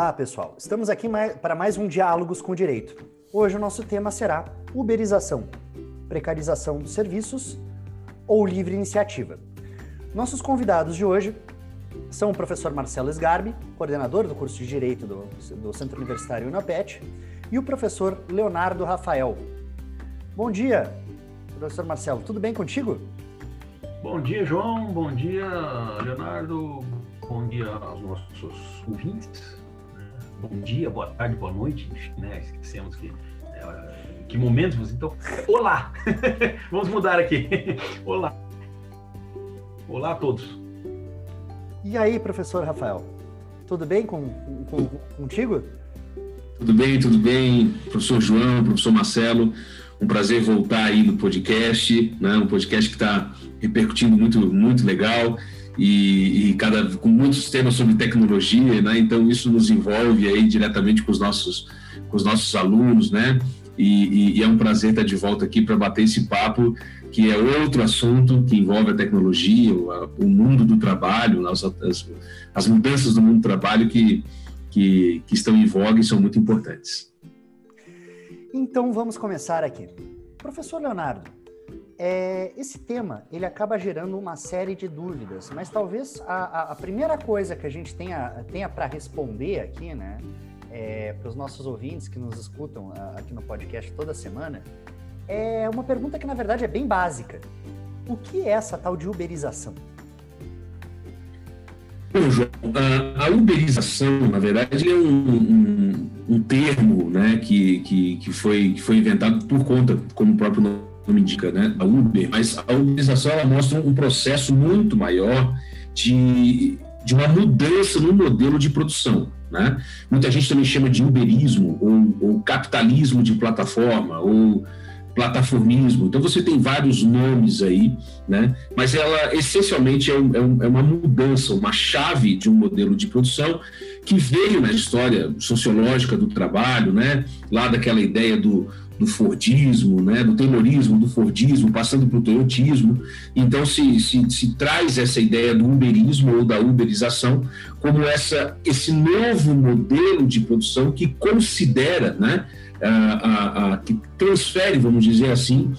Olá, pessoal. Estamos aqui para mais um Diálogos com Direito. Hoje o nosso tema será uberização, precarização dos serviços ou livre iniciativa. Nossos convidados de hoje são o professor Marcelo Sgarbi, coordenador do curso de Direito do, do Centro Universitário UNAPET, e o professor Leonardo Rafael. Bom dia, professor Marcelo. Tudo bem contigo? Bom dia, João. Bom dia, Leonardo. Bom dia aos nossos ouvintes bom dia, boa tarde, boa noite, né? Esquecemos que é, que momentos então olá! Vamos mudar aqui. Olá. Olá a todos. E aí professor Rafael? Tudo bem com, com, contigo? Tudo bem tudo bem professor João professor Marcelo. Um prazer voltar aí no podcast né? Um podcast que está repercutindo muito muito legal e, e, cada com muitos temas sobre tecnologia, né? Então isso nos envolve aí diretamente com os nossos com os nossos alunos, né? E, e, e é um prazer estar de volta aqui para bater esse papo que é outro assunto que envolve a tecnologia, o, o mundo do trabalho, as, as, as, mudanças do mundo do trabalho que, que, que estão em voga e são muito importantes. Então vamos começar aqui. Professor Leonardo, é, esse tema ele acaba gerando uma série de dúvidas, mas talvez a, a primeira coisa que a gente tenha, tenha para responder aqui, né, é, para os nossos ouvintes que nos escutam aqui no podcast toda semana, é uma pergunta que na verdade é bem básica. O que é essa tal de uberização? Bom, João, a, a uberização, na verdade, é um, um, um termo né, que, que, que, foi, que foi inventado por conta, como o próprio nome me indica, né, a Uber, mas a uberização ela mostra um processo muito maior de, de uma mudança no modelo de produção. Né? Muita gente também chama de uberismo, ou, ou capitalismo de plataforma, ou plataformismo. Então você tem vários nomes aí, né? Mas ela essencialmente é, um, é, é, uma mudança, uma chave de um modelo de produção que veio na história sociológica do trabalho, né? Lá daquela ideia do, do Fordismo, né, do Taylorismo, do Fordismo, passando para o Toyotismo. Então, se, se, se, traz essa ideia do Uberismo ou da Uberização como essa, esse novo modelo de produção que considera, né, a, a, a que transfere, vamos dizer assim,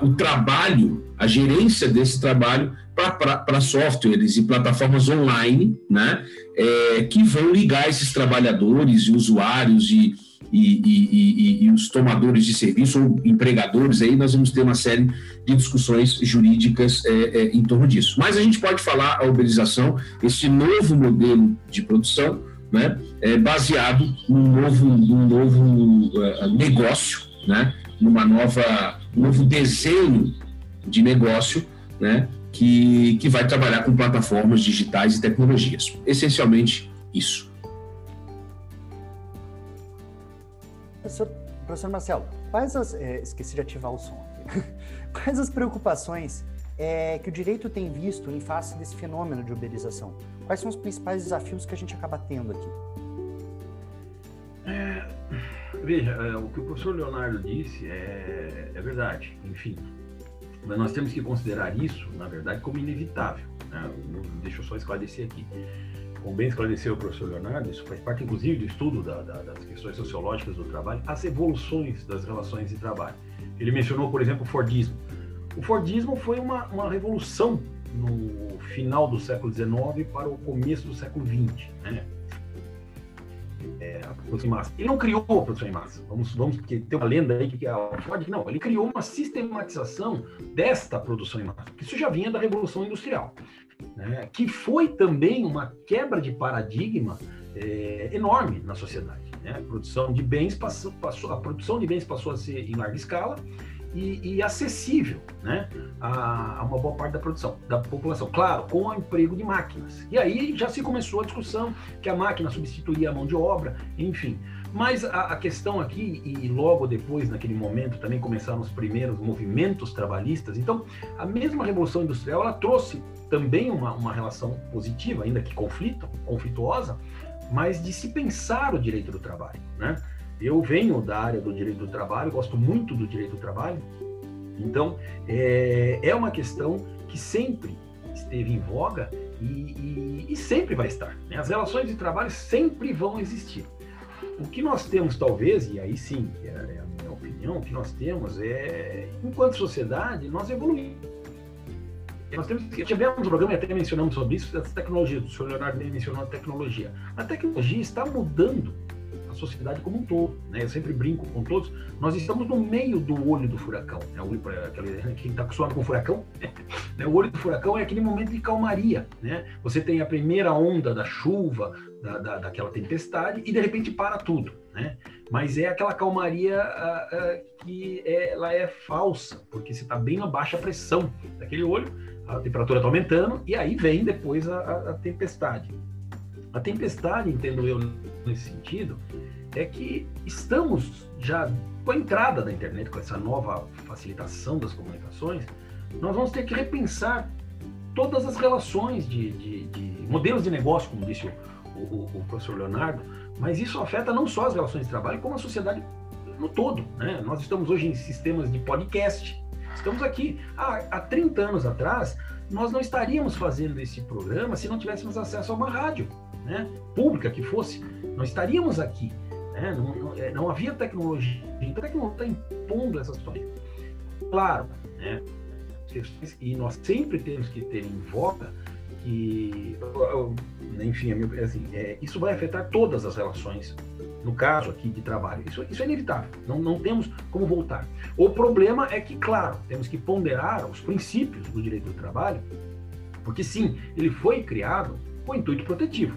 o trabalho, a gerência desse trabalho para softwares e plataformas online, né, é, que vão ligar esses trabalhadores e usuários e e, e, e, e, os tomadores de serviço ou empregadores, aí nós vamos ter uma série de discussões jurídicas é, é, em torno disso. Mas a gente pode falar a uberização, esse novo modelo de produção, né, é baseado num novo, num novo uh, negócio, né, numa nova, um novo desenho de negócio, né, que, que vai trabalhar com plataformas digitais e tecnologias. Essencialmente isso. Professor, professor Marcelo, quais as. É, esqueci de ativar o som aqui. quais as preocupações é, que o direito tem visto em face desse fenômeno de uberização? Quais são os principais desafios que a gente acaba tendo aqui? É, veja, é, o que o professor Leonardo disse é, é, verdade, enfim. Mas nós temos que considerar isso, na verdade, como inevitável. Né? Deixa eu só esclarecer aqui como bem esclareceu o professor Leonardo, isso faz parte inclusive do estudo da, da, das questões sociológicas do trabalho, as evoluções das relações de trabalho. Ele mencionou, por exemplo, o Fordismo. O Fordismo foi uma, uma revolução no final do século XIX para o começo do século XX. Né? É, a produção em massa. Ele não criou a produção em massa. Vamos, vamos porque tem uma lenda aí que o Ford, não, ele criou uma sistematização desta produção em massa. Isso já vinha da Revolução Industrial né, que foi também uma quebra de paradigma é, enorme na sociedade. Né? A produção de bens passou, passou, a produção de bens passou a ser em larga escala e, e acessível né, a, a, uma boa parte da produção, da população. Claro, com o emprego de máquinas. E aí já se começou a discussão que a máquina substituía a mão de obra, enfim. Mas a, a, questão aqui, e logo depois, naquele momento, também começaram os primeiros movimentos trabalhistas. Então, a mesma Revolução Industrial, ela trouxe também uma, uma relação positiva, ainda que conflito, conflituosa, mas de se pensar o direito do trabalho, né? Eu venho da área do direito do trabalho, gosto muito do direito do trabalho, então é, é uma questão que sempre esteve em voga E, e, e sempre vai estar. Né? As relações de trabalho sempre vão existir. O que nós temos, talvez, e aí sim, é, é a minha opinião, o que nós temos é, enquanto sociedade, nós evoluímos. Nós temos, tivemos um programa e até mencionamos sobre isso, das tecnologias, o senhor Leonardo mencionou a tecnologia. A tecnologia está mudando a sociedade como um todo. Né? Eu sempre brinco com todos, nós estamos no meio do olho do furacão. Né? O olho aquele, quem está acostumado com furacão, né? o olho do furacão é aquele momento de calmaria. Né? Você tem a primeira onda da chuva, da, da, daquela tempestade, e de repente para tudo. Né? Mas é aquela calmaria uh, uh, que é, ela é falsa, porque você está bem a baixa pressão daquele olho, a temperatura está aumentando, e aí vem depois a, a, a tempestade. A tempestade, entendo eu nesse sentido, é que estamos já com a entrada da internet, com essa nova facilitação das comunicações, nós vamos ter que repensar todas as relações de, de, de modelos de negócio, como disse o, o, o, professor Leonardo, mas isso afeta não só as relações de trabalho, como a sociedade no todo. Né? Nós estamos hoje em sistemas de podcast, estamos aqui. Há, há 30 anos atrás, nós não estaríamos fazendo esse programa se não tivéssemos acesso a uma rádio né, pública que fosse, nós estaríamos aqui. Né? Não, não, é, não, havia tecnologia, então a tecnologia está impondo essas questões. Claro, né, e nós sempre temos que ter em voga que, enfim, assim, é, isso vai afetar todas as relações, no caso aqui de trabalho. Isso, isso é inevitável, não, não temos como voltar. O problema é que, claro, temos que ponderar os princípios do direito do trabalho, porque sim, ele foi criado com intuito protetivo.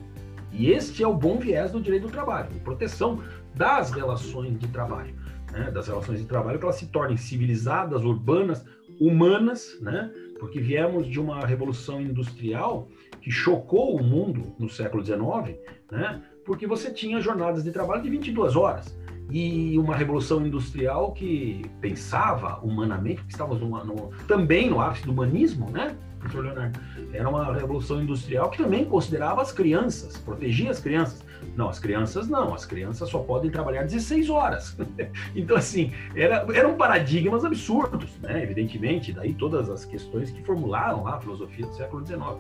E este é o bom viés do direito do trabalho, proteção das relações de trabalho, né? das relações de trabalho que elas se tornem civilizadas, urbanas, humanas, né? Porque viemos de uma revolução industrial que chocou o mundo no século XIX, né? porque você tinha jornadas de trabalho de 22 horas e uma revolução industrial que pensava humanamente, porque estávamos também no ápice do humanismo, né? professor Leonardo, era uma revolução industrial que também considerava as crianças, protegia as crianças. Não, as crianças não, as crianças só podem trabalhar 16 horas. então, assim, era, eram paradigmas absurdos, né? Evidentemente, daí todas as questões que formularam lá a filosofia do século XIX.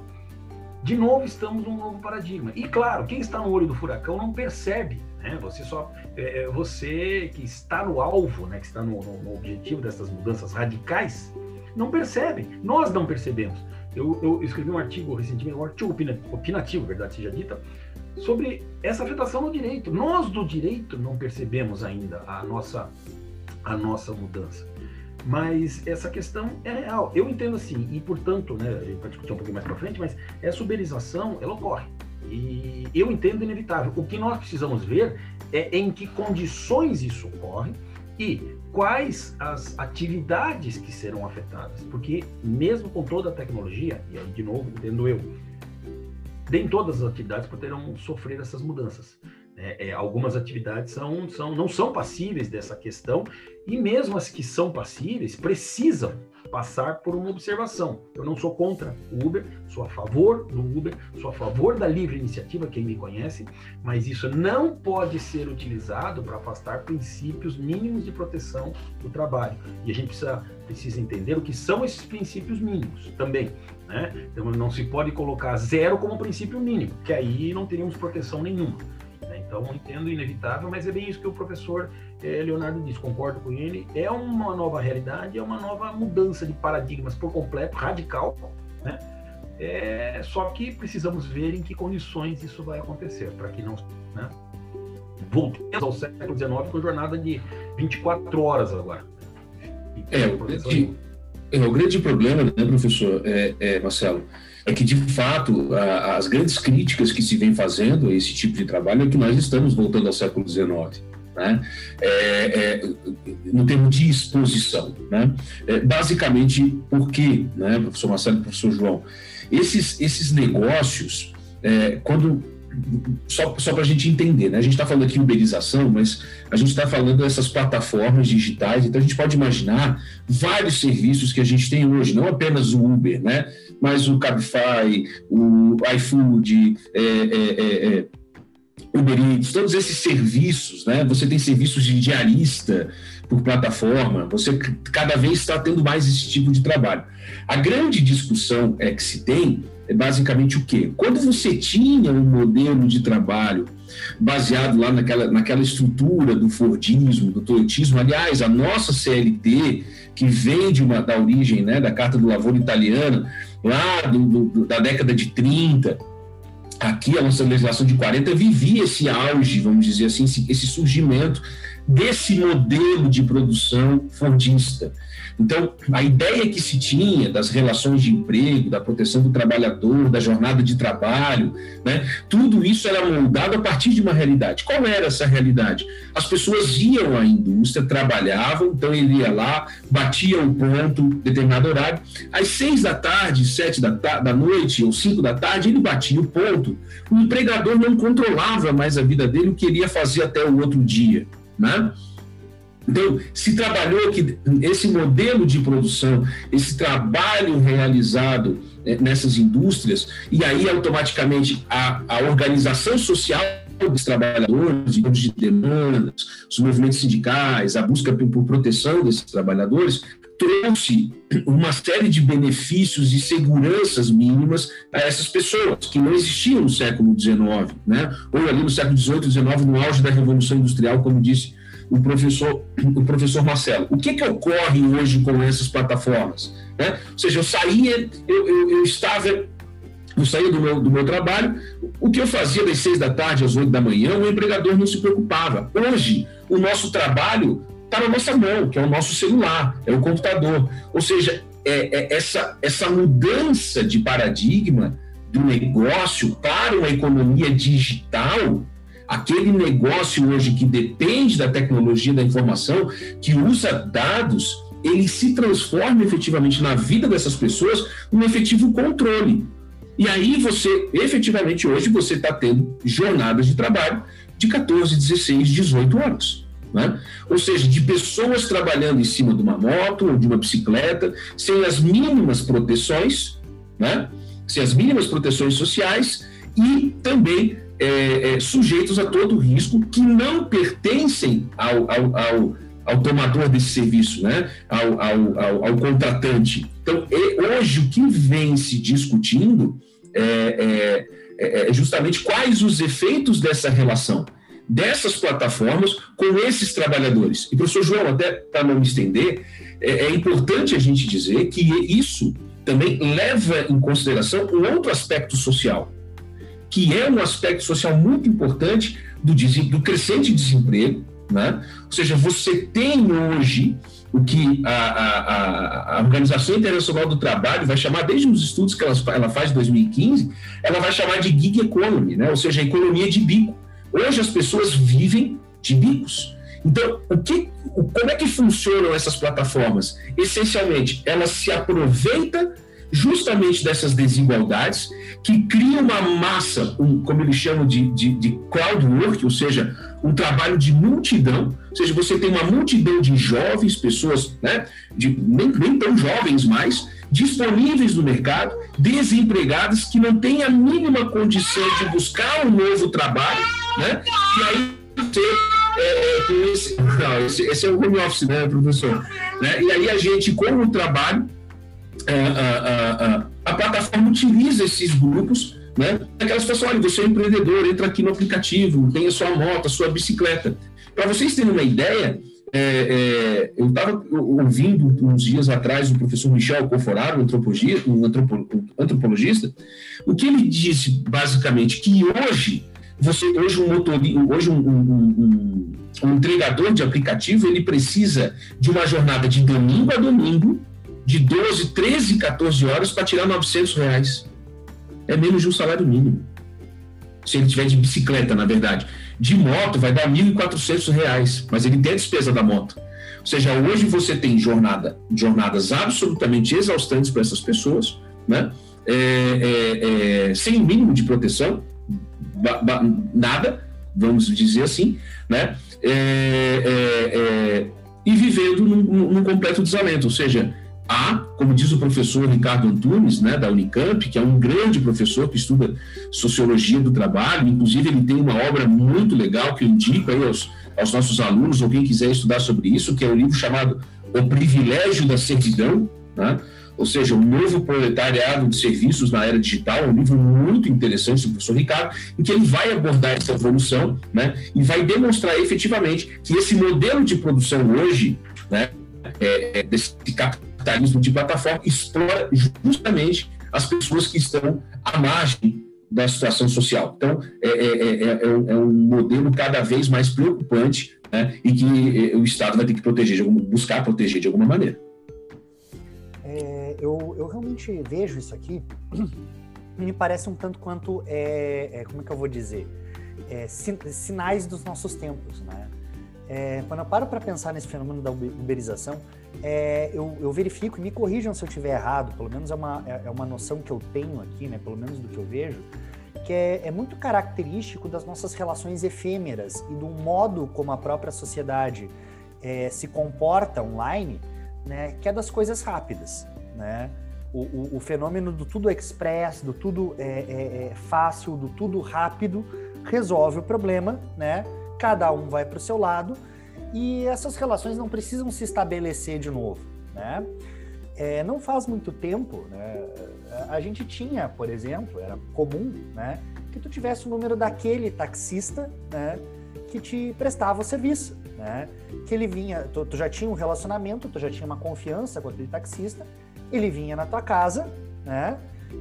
De novo, estamos num novo paradigma. E claro, quem está no olho do furacão não percebe, né? Você só, é, é você que está no alvo, né? Que está no, no, objetivo dessas mudanças radicais, não percebem. Nós não percebemos. Eu, eu escrevi um artigo recentemente, um artigo opinativo, verdade seja dita, sobre essa afetação no direito. Nós do direito não percebemos ainda a nossa, a nossa mudança. Mas essa questão é real. Eu entendo assim, e portanto, né, a gente vai discutir um pouquinho mais para frente, mas essa uberização, ela ocorre. E eu entendo inevitável. O que nós precisamos ver é em que condições isso ocorre e quais as atividades que serão afetadas, porque mesmo com toda a tecnologia, e aí de novo, entendo eu, nem todas as atividades poderão sofrer essas mudanças. É, é, algumas atividades são, são, não são passíveis dessa questão, e mesmo as que são passíveis precisam passar por uma observação. Eu não sou contra o Uber, sou a favor do Uber, sou a favor da livre iniciativa, quem me conhece, mas isso não pode ser utilizado para afastar princípios mínimos de proteção do trabalho. E a gente precisa, precisa entender o que são esses princípios mínimos também. Né? Então não se pode colocar zero como princípio mínimo, que aí não teríamos proteção nenhuma. Então entendo inevitável, mas é bem isso que o professor é, Leonardo diz, concordo com ele, é uma nova realidade, é uma nova mudança de paradigmas por completo, radical, né? É, só que precisamos ver em que condições isso vai acontecer, para que não. Né? Voltemos ao século XIX com jornada de 24 horas agora. É, o grande, é, o grande problema, né, professor é, é, Marcelo, é que, de fato, a, as grandes críticas que se vem fazendo a esse tipo de trabalho é que nós estamos voltando ao século XIX né? É, é, no termo de exposição. Né? É, basicamente, por quê, né, professor Marcelo e professor João? Esses, esses negócios, é, quando só, só para a gente entender, né? A gente está falando aqui uberização, mas a gente está falando dessas plataformas digitais, então a gente pode imaginar vários serviços que a gente tem hoje, não apenas o Uber, né? Mas o Cabify, o iFood, é, é, é, é Uber Eats, todos esses serviços, né? Você tem serviços de diarista por plataforma, você cada vez está tendo mais esse tipo de trabalho. A grande discussão é que se tem é basicamente o quê? Quando você tinha um modelo de trabalho baseado lá naquela, naquela estrutura do Fordismo, do Toyotismo, aliás, a nossa CLT, que vem de uma, da origem né, da Carta do Lavoro Italiana, lá do, do, da década de 30, aqui a nossa legislação de 40 vivia esse auge, vamos dizer assim, esse, esse surgimento desse modelo de produção fordista. Então, a ideia que se tinha das relações de emprego, da proteção do trabalhador, da jornada de trabalho, né, tudo isso era moldado a partir de uma realidade. Qual era essa realidade? As pessoas iam à indústria, trabalhavam, então ele ia lá, batia o ponto, determinado horário, às seis da tarde, sete da, da noite ou cinco da tarde, ele batia o ponto. O empregador não controlava mais a vida dele, o que ele ia fazer até o outro dia. Né? Então, se trabalhou que esse modelo de produção, esse trabalho realizado é, nessas indústrias, e aí automaticamente a, a organização social dos trabalhadores, de demandas, os movimentos sindicais, a busca por proteção desses trabalhadores, trouxe uma série de benefícios e seguranças mínimas a essas pessoas, que não existiam no século XIX, né? ou ali no século XVIII XIX, no auge da Revolução Industrial, como disse o professor, o professor Marcelo. O que, que ocorre hoje com essas plataformas? Né? Ou seja, eu saía, eu, eu, eu estava eu saía do meu, do meu trabalho, o que eu fazia das seis da tarde às oito da manhã, o empregador não se preocupava. Hoje, o nosso trabalho está na nossa mão, que é o nosso celular, é o computador. Ou seja, é, é essa, essa mudança de paradigma do negócio para uma economia digital aquele negócio hoje que depende da tecnologia da informação, que usa dados, ele se transforma efetivamente na vida dessas pessoas num efetivo controle. E aí você, efetivamente, hoje você está tendo jornadas de trabalho de 14, 16, 18 horas. Né? Ou seja, de pessoas trabalhando em cima de uma moto ou de uma bicicleta, sem as mínimas proteções, né? sem as mínimas proteções sociais e também é, é, sujeitos a todo risco que não pertencem ao, ao, ao, ao tomador desse serviço, né? ao, ao, contratante. Então, hoje, o que vem se discutindo é, é, é, é, justamente quais os efeitos dessa relação dessas plataformas com esses trabalhadores. E, professor João, até para não me estender, é, é, importante a gente dizer que isso também leva em consideração um outro aspecto social que é um aspecto social muito importante do, do crescente desemprego, né? Ou seja, você tem hoje o que a, a, a, Organização Internacional do Trabalho vai chamar, desde os estudos que ela, ela faz em 2015, ela vai chamar de gig economy, né? ou seja, economia de bico. Hoje as pessoas vivem de bicos. Então, o que, como é que funcionam essas plataformas? Essencialmente, elas se aproveitam justamente dessas desigualdades que cria uma massa, um, como eles chamam de, de, de crowd work, ou seja, um trabalho de multidão, ou seja, você tem uma multidão de jovens, pessoas né, de, nem, nem tão jovens mais, disponíveis no mercado, desempregadas, que não têm a mínima condição de buscar um novo trabalho, né? E aí você é, esse, não, esse, esse, é o home office, né, professor? Né? E aí a gente, com o trabalho, a, a, a, a plataforma utiliza esses grupos, né? Aquela situação, olha, você é empreendedor, entra aqui no aplicativo, tem a sua moto, a sua bicicleta. Para vocês terem uma ideia, é, é, eu estava ouvindo uns dias atrás o professor Michel Conforaro, um um antropologista, o que ele disse basicamente que hoje você hoje um motorista, hoje um, um, um, um entregador de aplicativo ele precisa de uma jornada de domingo a domingo de 12, 13, 14 horas para tirar 900 reais. É menos de um salário mínimo. Se ele tiver de bicicleta, na verdade. De moto vai dar 1.400 reais, mas ele tem a despesa da moto. Ou seja, hoje você tem jornada, jornadas absolutamente exaustantes para essas pessoas, né? É, é, é, sem o mínimo de proteção, nada, vamos dizer assim, né? É, é, é, e vivendo num, num completo desalento, ou seja, Há, como diz o professor Ricardo Antunes, né, da Unicamp, que é um grande professor que estuda sociologia do trabalho, inclusive ele tem uma obra muito legal que eu indico aí aos, aos nossos alunos ou quem quiser estudar sobre isso, que é um livro chamado O Privilégio da Servidão, né? ou seja, o novo proletariado de serviços na era digital, um livro muito interessante do professor Ricardo, em que ele vai abordar essa evolução né, e vai demonstrar efetivamente que esse modelo de produção hoje, né, é, é desse capitalismo de plataforma, explora justamente as pessoas que estão à margem da situação social. Então, é, é, é, é um modelo cada vez mais preocupante né, e que o Estado vai ter que proteger, buscar proteger de alguma maneira eu, eu realmente vejo isso aqui e me parece um tanto quanto, é, é como é que eu vou dizer, é, sinais dos nossos tempos, né? É, quando eu paro para pensar nesse fenômeno da uberização, é, eu, eu, verifico, e me corrijam se eu estiver errado, pelo menos é uma, é, é uma noção que eu tenho aqui, né, pelo menos do que eu vejo, que é, é, muito característico das nossas relações efêmeras e do modo como a própria sociedade é, se comporta online, né, que é das coisas rápidas né? O, o, o fenômeno do tudo express, do tudo é, é, é fácil, do tudo rápido, resolve o problema, né? Cada um vai para o seu lado e essas relações não precisam se estabelecer de novo, né? É, não faz muito tempo, né, a gente tinha, por exemplo, era comum, né, que tu tivesse o número daquele taxista, né, que te prestava o serviço, né, que ele vinha, tu, tu já tinha um relacionamento, tu já tinha uma confiança com aquele taxista, ele vinha na tua casa, né?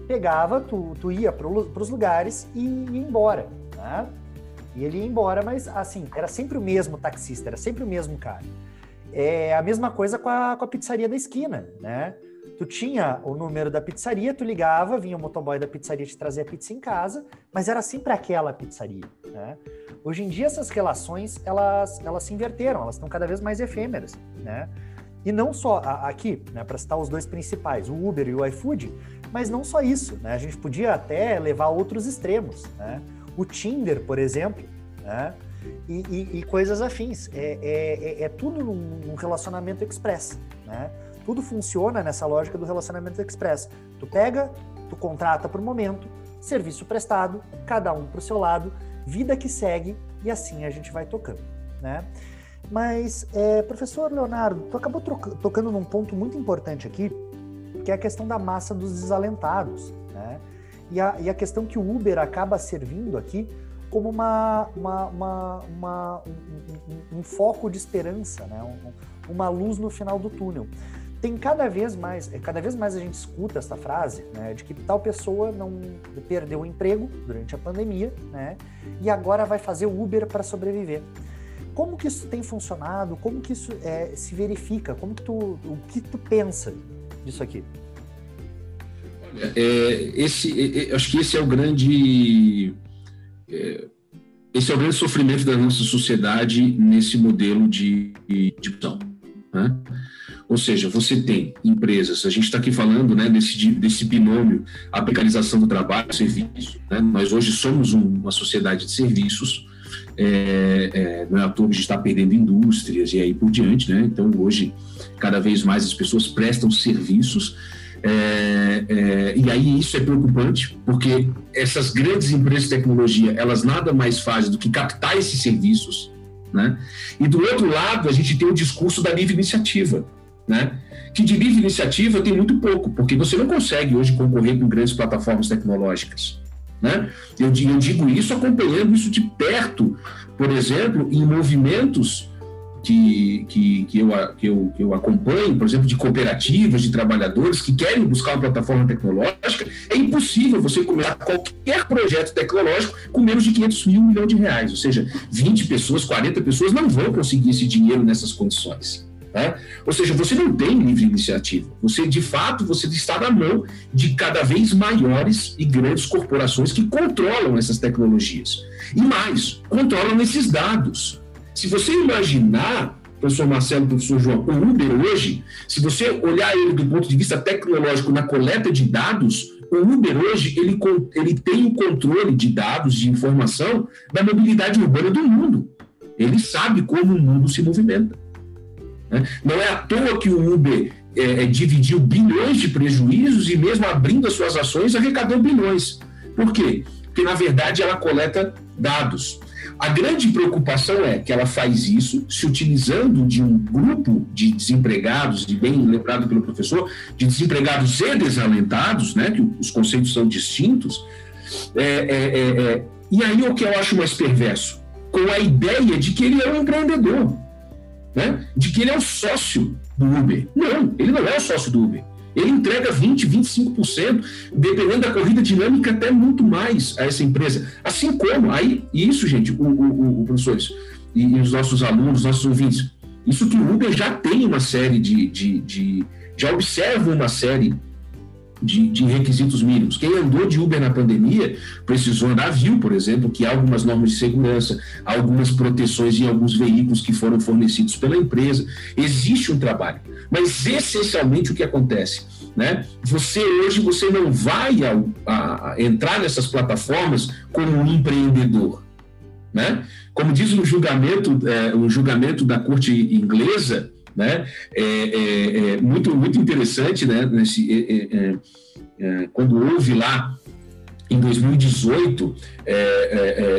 Pegava, tu, tu ia para os lugares e ia embora, né? E ele ia embora, mas assim, era sempre o mesmo taxista, era sempre o mesmo cara. É a mesma coisa com a, com a pizzaria da esquina, né? Tu tinha o número da pizzaria, tu ligava, vinha o motoboy da pizzaria te trazer a pizza em casa, mas era sempre aquela pizzaria, né? Hoje em dia essas relações, elas, elas se inverteram, elas estão cada vez mais efêmeras, né? E não só aqui, né, para citar os dois principais, o Uber e o iFood, mas não só isso, né? A gente podia até levar a outros extremos, né? O Tinder, por exemplo, né? E, e, e coisas afins. É, é, é, é tudo num, relacionamento express, né? Tudo funciona nessa lógica do relacionamento express. Tu pega, tu contrata por momento, serviço prestado, cada um para o seu lado, vida que segue e assim a gente vai tocando, né? Mas, é, professor Leonardo, tu acabou tocando num ponto muito importante aqui, que é a questão da massa dos desalentados? E a, e a questão que o Uber acaba servindo aqui como uma, uma, uma, uma um, um, um, foco de esperança, né? Um, uma luz no final do túnel. Tem cada vez mais, é, cada vez mais a gente escuta essa frase, né, de que tal pessoa não perdeu o emprego durante a pandemia, né, e agora vai fazer o Uber para sobreviver. Como que isso tem funcionado? Como que isso é, se verifica? Como que tu, o que tu pensa disso aqui? É, esse, é, é, acho que esse é o grande, é, esse é o grande sofrimento da nossa sociedade nesse modelo de, opção. Né? Ou seja, você tem empresas, a gente está aqui falando né, desse, desse binômio, a precarização do trabalho serviço. Né? Nós hoje somos um, uma sociedade de serviços, é, é, não é à toa que a gente está perdendo indústrias e aí por diante, né? Então, hoje, cada vez mais as pessoas prestam serviços. É, é, e aí isso é preocupante, porque essas grandes empresas de tecnologia, elas nada mais fazem do que captar esses serviços, né? E do outro lado, a gente tem o discurso da livre iniciativa, né? Que de livre iniciativa tem muito pouco, porque você não consegue hoje concorrer com grandes plataformas tecnológicas. Né? Eu, eu digo isso acompanhando isso de perto, por exemplo, em movimentos que, que, que, eu, que, eu, que eu acompanho, por exemplo, de cooperativas, de trabalhadores que querem buscar uma plataforma tecnológica, é impossível você começar qualquer projeto tecnológico com menos de 500 mil, milhão de reais. Ou seja, 20 pessoas, 40 pessoas não vão conseguir esse dinheiro nessas condições. Né? Ou seja, você não tem livre iniciativa. Você, de fato, você está na mão de cada vez maiores e grandes corporações que controlam essas tecnologias. E mais, controlam esses dados. Se você imaginar, professor Marcelo, professor João, o Uber hoje, se você olhar ele do ponto de vista tecnológico na coleta de dados, o Uber hoje ele, ele tem o controle de dados, de informação da mobilidade urbana do mundo. Ele sabe como o mundo se movimenta. Né? Não é à toa que o Uber é, é, dividiu bilhões de prejuízos e mesmo abrindo as suas ações arrecadou bilhões. Por quê? Porque na verdade ela coleta dados. A grande preocupação é que ela faz isso se utilizando de um grupo de desempregados, de bem lembrado pelo professor, de desempregados e desalentados, né, que os conceitos são distintos. É, é, é, é, e aí o que eu acho mais perverso? Com a ideia de que ele é um empreendedor, né, de que ele é o sócio do Uber. Não, ele não é o sócio do Uber. Ele entrega 20%, 25%, dependendo da corrida dinâmica, até muito mais a essa empresa. Assim como, aí, isso, gente, o, o, o professores e, e, os nossos alunos, nossos ouvintes, isso que o Uber já tem uma série de, de, de já observa uma série de, de, requisitos mínimos. Quem andou de Uber na pandemia precisou andar, viu, por exemplo, que há algumas normas de segurança, algumas proteções em alguns veículos que foram fornecidos pela empresa. Existe um trabalho. Mas essencialmente o que acontece? Né? Você hoje você não vai a, a, entrar nessas plataformas como um empreendedor. Né? Como diz um julgamento, é, um julgamento da corte inglesa, né? É, é, é muito, muito interessante, né? Nesse, é, é, é, quando houve lá em 2018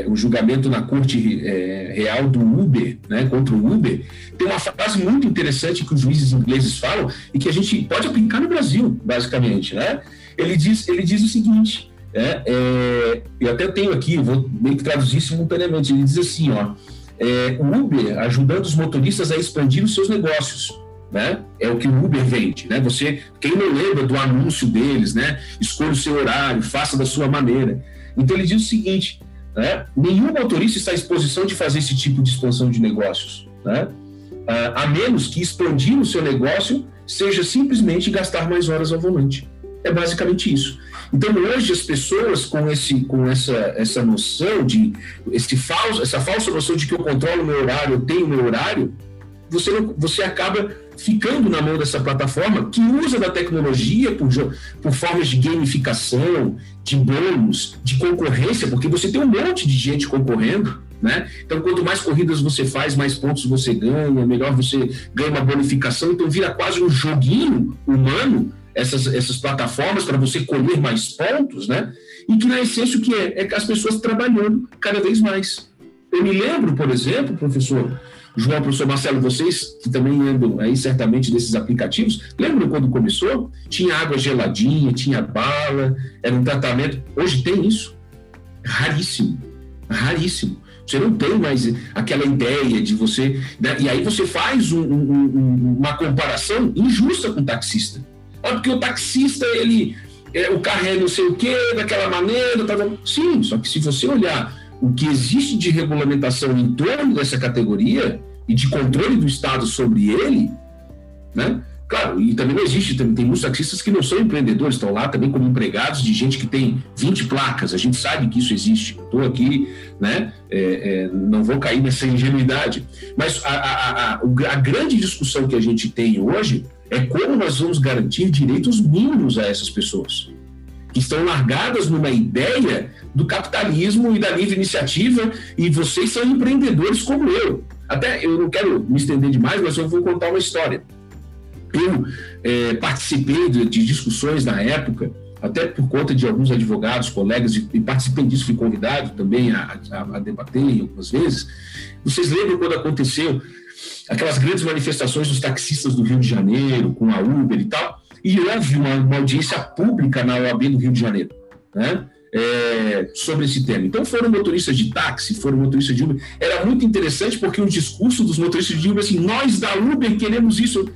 o julgamento na Corte Real do Uber, né, contra o Uber, tem uma frase muito interessante que os juízes ingleses falam e que a gente pode aplicar no Brasil, basicamente, né? Ele diz, ele diz o seguinte, é, é, eu até tenho aqui, vou meio que traduzir simultaneamente. Ele diz assim, ó, é, o Uber ajudando os motoristas a expandir os seus negócios. Né? É o que o Uber vende, né? Você, quem não lembra do anúncio deles, né? Escolha o seu horário, faça da sua maneira. Então ele diz o seguinte, né? Nenhum motorista está à disposição de fazer esse tipo de expansão de negócios, né? Ah, a menos que expandir o seu negócio seja simplesmente gastar mais horas ao volante. É basicamente isso. Então hoje as pessoas com esse com essa essa noção de esse falso essa falsa noção de que eu controlo meu horário, eu tenho meu horário, você não, você acaba ficando na mão dessa plataforma que usa da tecnologia por, por formas de gamificação, de bônus, de concorrência, porque você tem um monte de gente concorrendo. Né? Então, quanto mais corridas você faz, mais pontos você ganha, melhor você ganha uma bonificação. Então, vira quase um joguinho humano essas, essas plataformas para você colher mais pontos, né? E que na essência o que é? É as pessoas trabalhando cada vez mais. Eu me lembro, por exemplo, professor João, professor Marcelo, vocês que também andam aí certamente desses aplicativos, lembram quando começou? Tinha água geladinha, tinha bala, era um tratamento. Hoje tem isso? Raríssimo, raríssimo. Você não tem mais aquela ideia de você. Né? E aí você faz um, um, uma comparação injusta com o taxista. É porque o taxista, ele, é, o carro é não sei o quê, daquela maneira. Tá, sim, só que se você olhar o que existe de regulamentação em torno dessa categoria e de controle do Estado sobre ele, né? Claro, e também não existe, tem, tem muitos taxistas que não são empreendedores, estão lá também como empregados de gente que tem 20 placas, a gente sabe que isso existe. Estou aqui, né? É, é, não vou cair nessa ingenuidade. Mas a, a, a, a grande discussão que a gente tem hoje é como nós vamos garantir direitos mínimos a essas pessoas que estão largadas numa ideia do capitalismo e da livre iniciativa e vocês são empreendedores como eu. Até eu não quero me estender demais, mas eu vou contar uma história. Eu é, participei de, de, discussões na época, até por conta de alguns advogados, colegas, e, participei disso, fui convidado também a, a, a debater algumas vezes. Vocês lembram quando aconteceu aquelas grandes manifestações dos taxistas do Rio de Janeiro, com a Uber e tal, e houve uma, uma audiência pública na OAB do Rio de Janeiro, né? É, sobre esse tema. Então foram motoristas de táxi, foram motoristas de Uber. Era muito interessante porque o discurso dos motoristas de Uber assim, nós da Uber queremos isso.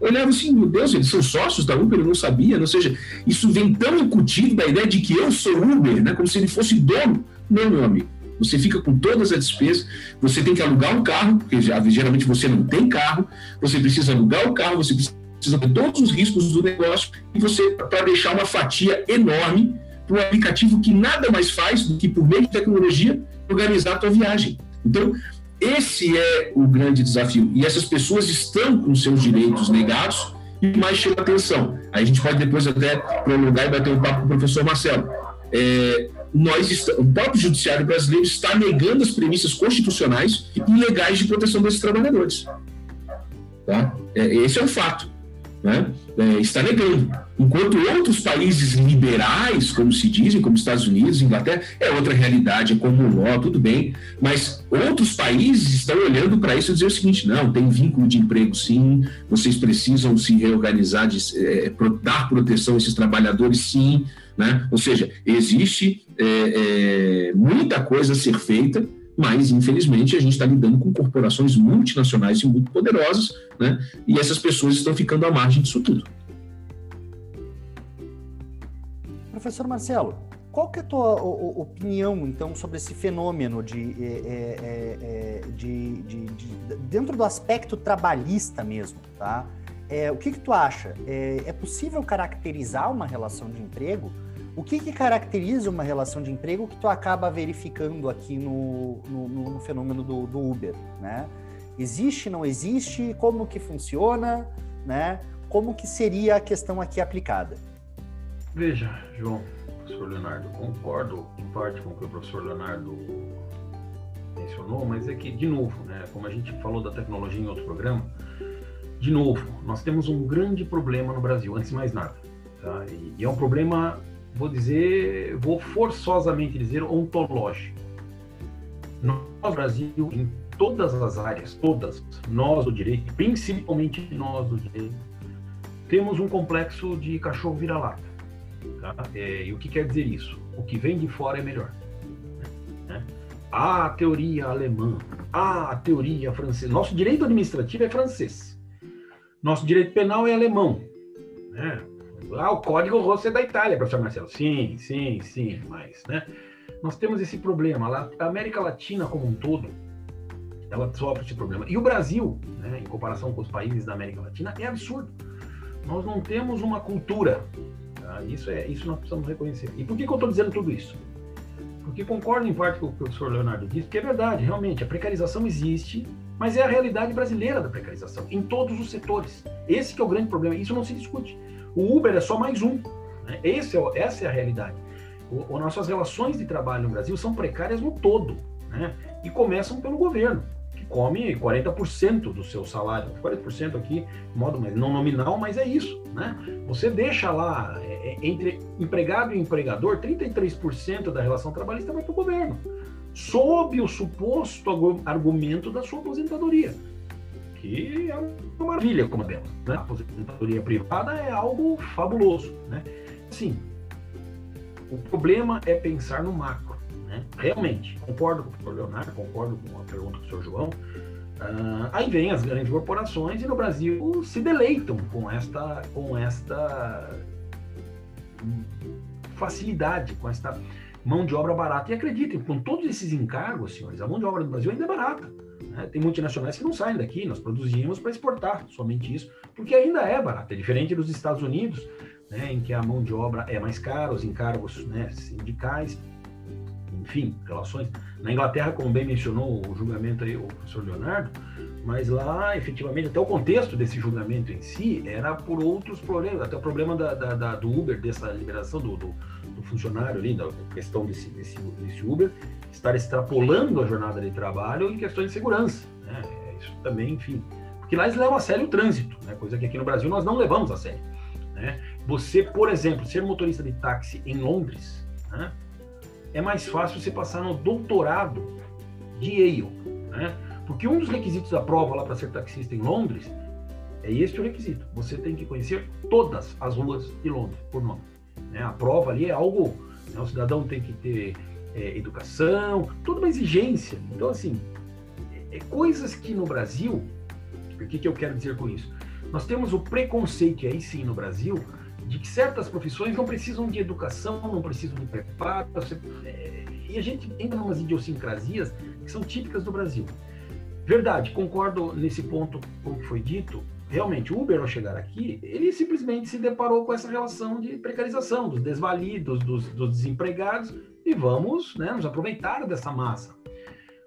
Eu olhava assim, meu Deus, eles são sócios da Uber, eu não sabia. Ou seja, isso vem tão incutido da ideia de que eu sou Uber, né, como se ele fosse dono. Não, meu amigo. Você fica com todas as despesas, você tem que alugar um carro, porque geralmente você não tem carro, você precisa alugar o carro, você precisa ter todos os riscos do negócio, e você, para deixar uma fatia enorme para um aplicativo que nada mais faz do que, por meio de tecnologia, organizar a tua viagem. Então, esse é o grande desafio. E essas pessoas estão com seus direitos negados e mais chama atenção. Aí a gente pode depois até prolongar e bater um papo com o professor Marcelo. É, nós o próprio judiciário brasileiro está negando as premissas constitucionais e legais de proteção desses trabalhadores. Tá? É, esse é um fato. né, é, está negando. Enquanto outros países liberais, como se dizem, como Estados Unidos, Inglaterra, é outra realidade, é como o LOL, tudo bem, mas outros países estão olhando para isso e dizer o seguinte: não, tem vínculo de emprego sim, vocês precisam se reorganizar, de, é, dar proteção a esses trabalhadores sim, né? ou seja, existe é, é muita coisa a ser feita mas infelizmente a gente está lidando com corporações multinacionais e muito poderosas, né? E essas pessoas estão ficando à margem disso tudo. Professor Marcelo, qual que é a tua opinião, então, sobre esse fenômeno de, é, é, é, de, de, de, dentro do aspecto trabalhista mesmo, tá? É, o que que tu acha? É, é possível caracterizar uma relação de emprego o que, que, caracteriza uma relação de emprego que tu acaba verificando aqui no, no, no fenômeno do, do, Uber, né? Existe, não existe? Como que funciona, né? Como que seria a questão aqui aplicada? Veja, João, professor Leonardo, concordo em parte com o que o professor Leonardo mencionou, mas é que, de novo, né, como a gente falou da tecnologia em outro programa, de novo, nós temos um grande problema no Brasil, antes de mais nada. Tá? E, e é um problema vou dizer, vou forçosamente dizer ontológico. Nós, Brasil, em todas as áreas, todas, nós do direito, principalmente nós do direito, temos um complexo de cachorro vira-lata. Tá? É, e o que quer dizer isso? O que vem de fora é melhor. Né? A teoria alemã, a teoria francesa. Nosso direito administrativo é francês. Nosso direito penal é alemão. Né? Ah, o código rosso é da Itália, professor Marcelo. Sim, sim, sim, mas, né? Nós temos esse problema. A América Latina como um todo, ela sofre esse problema. E o Brasil, né, em comparação com os países da América Latina, é absurdo. Nós não temos uma cultura. Tá? Isso é, isso nós precisamos reconhecer. E por que, que eu estou dizendo tudo isso? Porque concordo em parte com o professor Leonardo disse, que é verdade, realmente, a precarização existe, mas é a realidade brasileira da precarização, em todos os setores. Esse é o grande problema, isso não se discute. O Uber é só mais um. Né? Esse é, essa é a realidade. O, o, nossas relações de trabalho no Brasil são precárias no todo. Né? E começam pelo governo, que come 40% do seu salário. 40% aqui, de modo não nominal, mas é isso. Né? Você deixa lá, é, é entre empregado e empregador, 33% da relação trabalhista vai para o governo, sob o suposto argumento da sua aposentadoria que é uma maravilha como a dela. Né? A aposentadoria privada é algo fabuloso. Né? Sim, o problema é pensar no macro. Né? Realmente, concordo com o professor Leonardo, concordo com a pergunta do professor João. Uh, aí vem as grandes corporações e no Brasil se deleitam com esta, com esta facilidade, com esta mão de obra barata. E acreditem, com todos esses encargos, senhores, a mão de obra do Brasil ainda é barata. Né? Tem multinacionais que não saem daqui, nós produzimos para exportar, somente isso, porque ainda é barato. É diferente dos Estados Unidos, né, em que a mão de obra é mais cara, os encargos né, sindicais, enfim, relações. Na Inglaterra, como bem mencionou o julgamento aí, o professor Leonardo, mas lá, efetivamente, até o contexto desse julgamento em si era por outros problemas, até o problema da, da, da do Uber, dessa liberação do, do, funcionário ali, da questão desse, desse, desse Uber, estar extrapolando a jornada de trabalho em questões de segurança. Né? Isso também, enfim. Porque lá eles levam a sério o trânsito, né? coisa que aqui no Brasil nós não levamos a sério. Né? Você, por exemplo, ser motorista de táxi em Londres, né? é mais fácil você passar no doutorado de Yale. Né? Porque um dos requisitos da prova lá para ser taxista em Londres é este o requisito. Você tem que conhecer todas as ruas de Londres, por nome. Né? A prova ali é algo. Né? O cidadão tem que ter é, educação, toda uma exigência. Então, assim, é, é coisas que no Brasil, o que, que eu quero dizer com isso? Nós temos o preconceito, aí sim, no Brasil, de que certas profissões não precisam de educação, não precisam de preparo, é, e a gente entra em umas idiosincrasias que são típicas do Brasil. Verdade, concordo nesse ponto com o que foi dito. Realmente, o Uber, ao chegar aqui, ele simplesmente se deparou com essa relação de precarização, dos desvalidos, dos, dos desempregados, e vamos né, nos aproveitar dessa massa.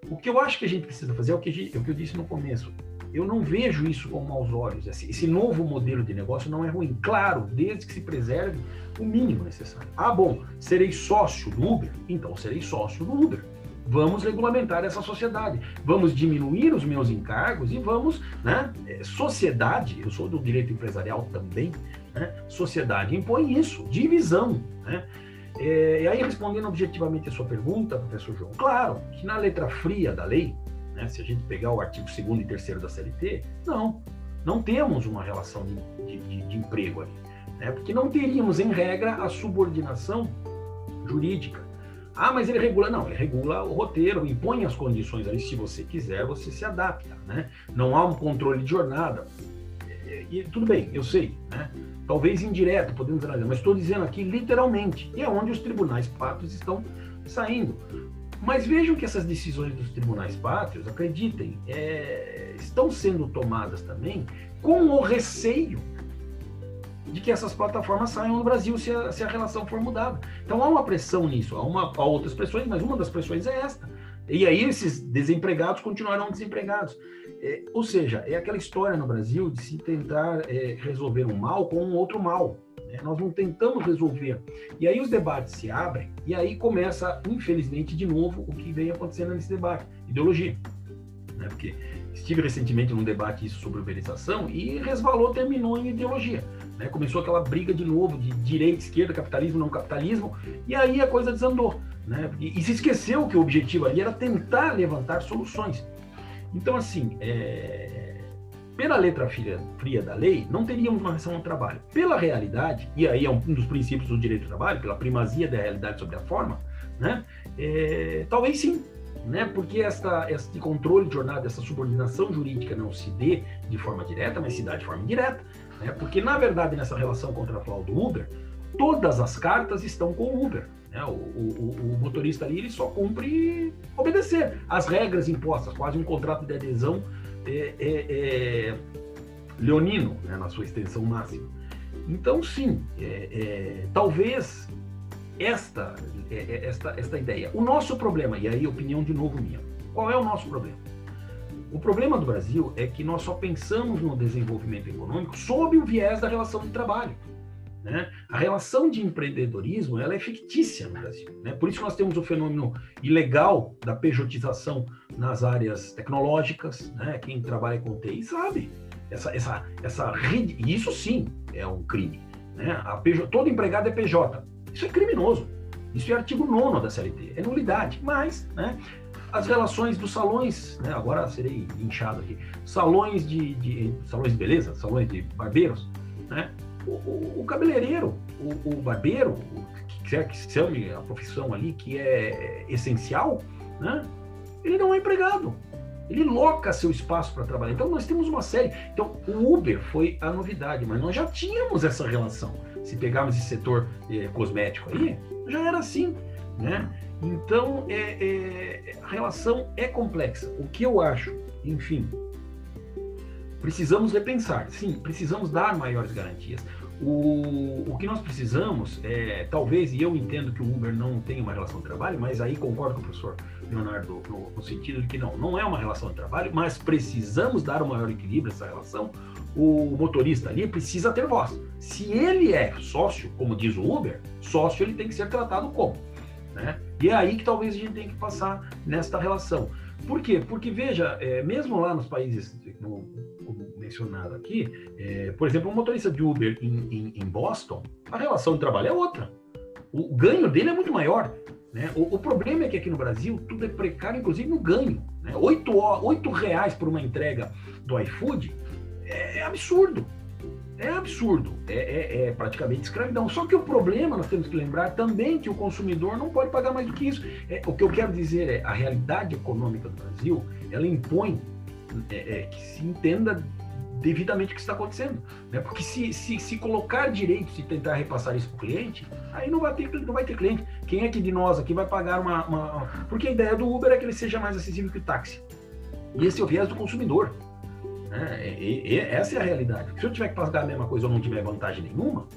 O que eu acho que a gente precisa fazer é o que, gente, é o que eu disse no começo. Eu não vejo isso com maus olhos. Esse, esse, novo modelo de negócio não é ruim. Claro, desde que se preserve o mínimo necessário. Ah, bom, serei sócio do Uber? Então serei sócio do Uber. Vamos regulamentar essa sociedade, vamos diminuir os meus encargos e vamos, né? É, sociedade, eu sou do direito empresarial também, né? Sociedade impõe isso, divisão, né? É, e aí, respondendo objetivamente a sua pergunta, professor João, claro que na letra fria da lei, né, se a gente pegar o artigo 2 e 3 da CLT, não, não temos uma relação de, de, de emprego ali. Né, porque não teríamos, em regra, a subordinação jurídica. Ah, mas ele regula. Não, ele regula o roteiro, impõe as condições ali. Se você quiser, você se adapta. Né? Não há um controle de jornada. E, e tudo bem, eu sei. Né? Talvez indireto, podemos analisar, mas estou dizendo aqui literalmente. E é onde os tribunais pátrios estão saindo. Mas vejam que essas decisões dos tribunais pátrios, acreditem, é, estão sendo tomadas também com o receio de que essas plataformas saiam do Brasil se a, se a relação for mudada. Então há uma pressão nisso, há, uma, há outras pressões, mas uma das pressões é esta. E aí esses desempregados continuarão desempregados. É, ou seja, é aquela história no Brasil de se tentar é, resolver um mal com um outro mal. Né? Nós não tentamos resolver. E aí os debates se abrem, e aí começa, infelizmente, de novo o que vem acontecendo nesse debate: ideologia. Né? Porque estive recentemente num debate sobre uberização e resvalou, terminou em ideologia. Né? Começou aquela briga de novo de direita, esquerda, capitalismo, não capitalismo, e aí a coisa desandou. Né? E, e se esqueceu que o objetivo ali era tentar levantar soluções. Então, assim, é... pela letra fria, fria, da lei, não teríamos uma relação ao trabalho. Pela realidade, e aí é um dos princípios do direito do trabalho, pela primazia da realidade sobre a forma, né? É... talvez sim, né? Porque esta, este controle de jornada, essa subordinação jurídica não se dê de forma direta, mas se dá de forma indireta. Né? Porque, na verdade, nessa relação contratual do Uber, todas as cartas estão com o Uber. Né? O, o, o, motorista ali ele só cumpre obedecer as regras impostas, quase um contrato de adesão é, é, é, leonino, né? na sua extensão máxima. Então, sim, é, é, talvez esta, é, esta, esta ideia. O nosso problema, e aí opinião de novo minha, qual é o nosso problema? O problema do Brasil é que nós só pensamos no desenvolvimento econômico sob o viés da relação de trabalho. Né? A relação de empreendedorismo ela é fictícia no Brasil. Né? Por isso nós temos o fenômeno ilegal da pejotização nas áreas tecnológicas. Né? Quem trabalha com TI sabe. Essa, essa, essa rede, isso sim é um crime. Né? A PJ, todo empregado é PJ. Isso é criminoso. Isso é artigo 9 da CLT, é nulidade. Mas, né, as relações dos salões, né, agora serei inchado aqui, salões de, de, salões de beleza, salões de barbeiros, né, o, o, o cabeleireiro, o, o barbeiro, o que quer que se chame a profissão ali, que é essencial, né, ele não é empregado. Ele loca seu espaço para trabalhar. Então nós temos uma série. Então o Uber foi a novidade, mas nós já tínhamos essa relação. Se pegarmos esse setor eh, cosmético aí, já era assim, né? Então, é, é, a relação é complexa. O que eu acho, enfim, precisamos repensar. Sim, precisamos dar maiores garantias. O, o que nós precisamos é, talvez, e eu entendo que o Uber não tem uma relação de trabalho, mas aí concordo com o professor Leonardo no, no sentido de que não, não é uma relação de trabalho, mas precisamos dar um maior equilíbrio a essa relação. O motorista ali precisa ter voz. Se ele é sócio, como diz o Uber, sócio ele tem que ser tratado como né? E é aí que talvez a gente tenha que passar nesta relação. Por quê? Porque, veja, é, mesmo lá nos países, como, como mencionado aqui, é, por exemplo, um motorista de Uber em, em, em, Boston, a relação de trabalho é outra. O, o ganho dele é muito maior. Né? O, o, problema é que aqui no Brasil tudo é precário, inclusive no ganho. Né? Oito, oito reais por uma entrega do iFood é, é absurdo. É absurdo, é, é, é, praticamente escravidão. Só que o problema, nós temos que lembrar também que o consumidor não pode pagar mais do que isso. É, o que eu quero dizer é, a realidade econômica do Brasil, ela impõe é, é, que se entenda devidamente o que está acontecendo. Né? Porque se, se, se colocar direitos e tentar repassar isso para o cliente, aí não vai, ter, não vai ter cliente. Quem é que de nós aqui vai pagar uma, uma... Porque a ideia do Uber é que ele seja mais acessível que o táxi. E esse é o viés do consumidor. Né? E, e, essa é a realidade. Se eu tiver que pagar a mesma coisa ou não tiver vantagem nenhuma,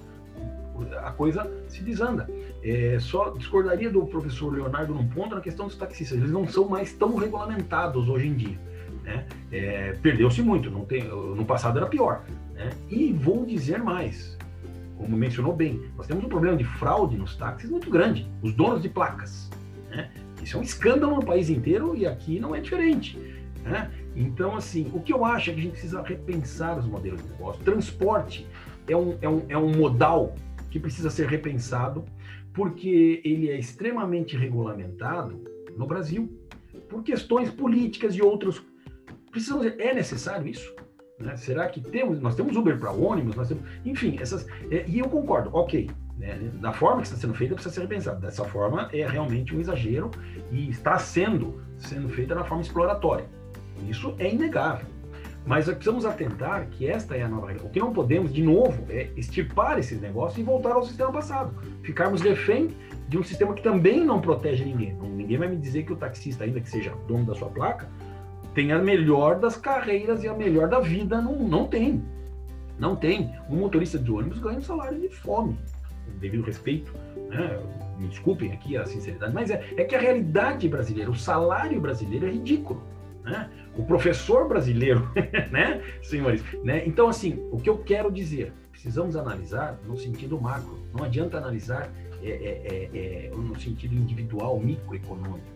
a coisa se desanda. É, só discordaria do professor Leonardo num ponto na questão dos taxistas. Eles não são mais tão regulamentados hoje em dia. Né? É, Perdeu-se muito. Não tem, no passado era pior. Né? E vou dizer mais. Como mencionou bem, nós temos um problema de fraude nos táxis muito grande. Os donos de placas, né? Isso é um escândalo no país inteiro e aqui não é diferente. Né? Então, assim, o que eu acho é que a gente precisa repensar os modelos de negócio. Transporte é um, é um, é um modal que precisa ser repensado, porque ele é extremamente regulamentado no Brasil por questões políticas e outros. Precisamos, é necessário isso? Né? Será que temos? Nós temos Uber para ônibus, nós temos, enfim, essas. É, e eu concordo, ok. Né? Da forma que está sendo feita, precisa ser repensado. Dessa forma, é realmente um exagero e está sendo sendo feita na forma exploratória. Isso é inegável. Mas precisamos atentar que esta é a nova regra. O que não podemos, de novo, é extirpar esses negócios e voltar ao sistema passado. Ficarmos refém de um sistema que também não protege ninguém. Ninguém vai me dizer que o taxista, ainda que seja dono da sua placa, tem a melhor das carreiras e a melhor da vida. Não, não tem. Não tem. Um motorista de ônibus ganha um salário de fome, devido respeito. Né? Me desculpem aqui a sinceridade, mas é, é que a realidade brasileira, o salário brasileiro é ridículo. Né? O professor brasileiro, né, senhores? Né? Então, assim, o que eu quero dizer, precisamos analisar no sentido macro. Não adianta analisar é, é, é, é no sentido individual, microeconômico,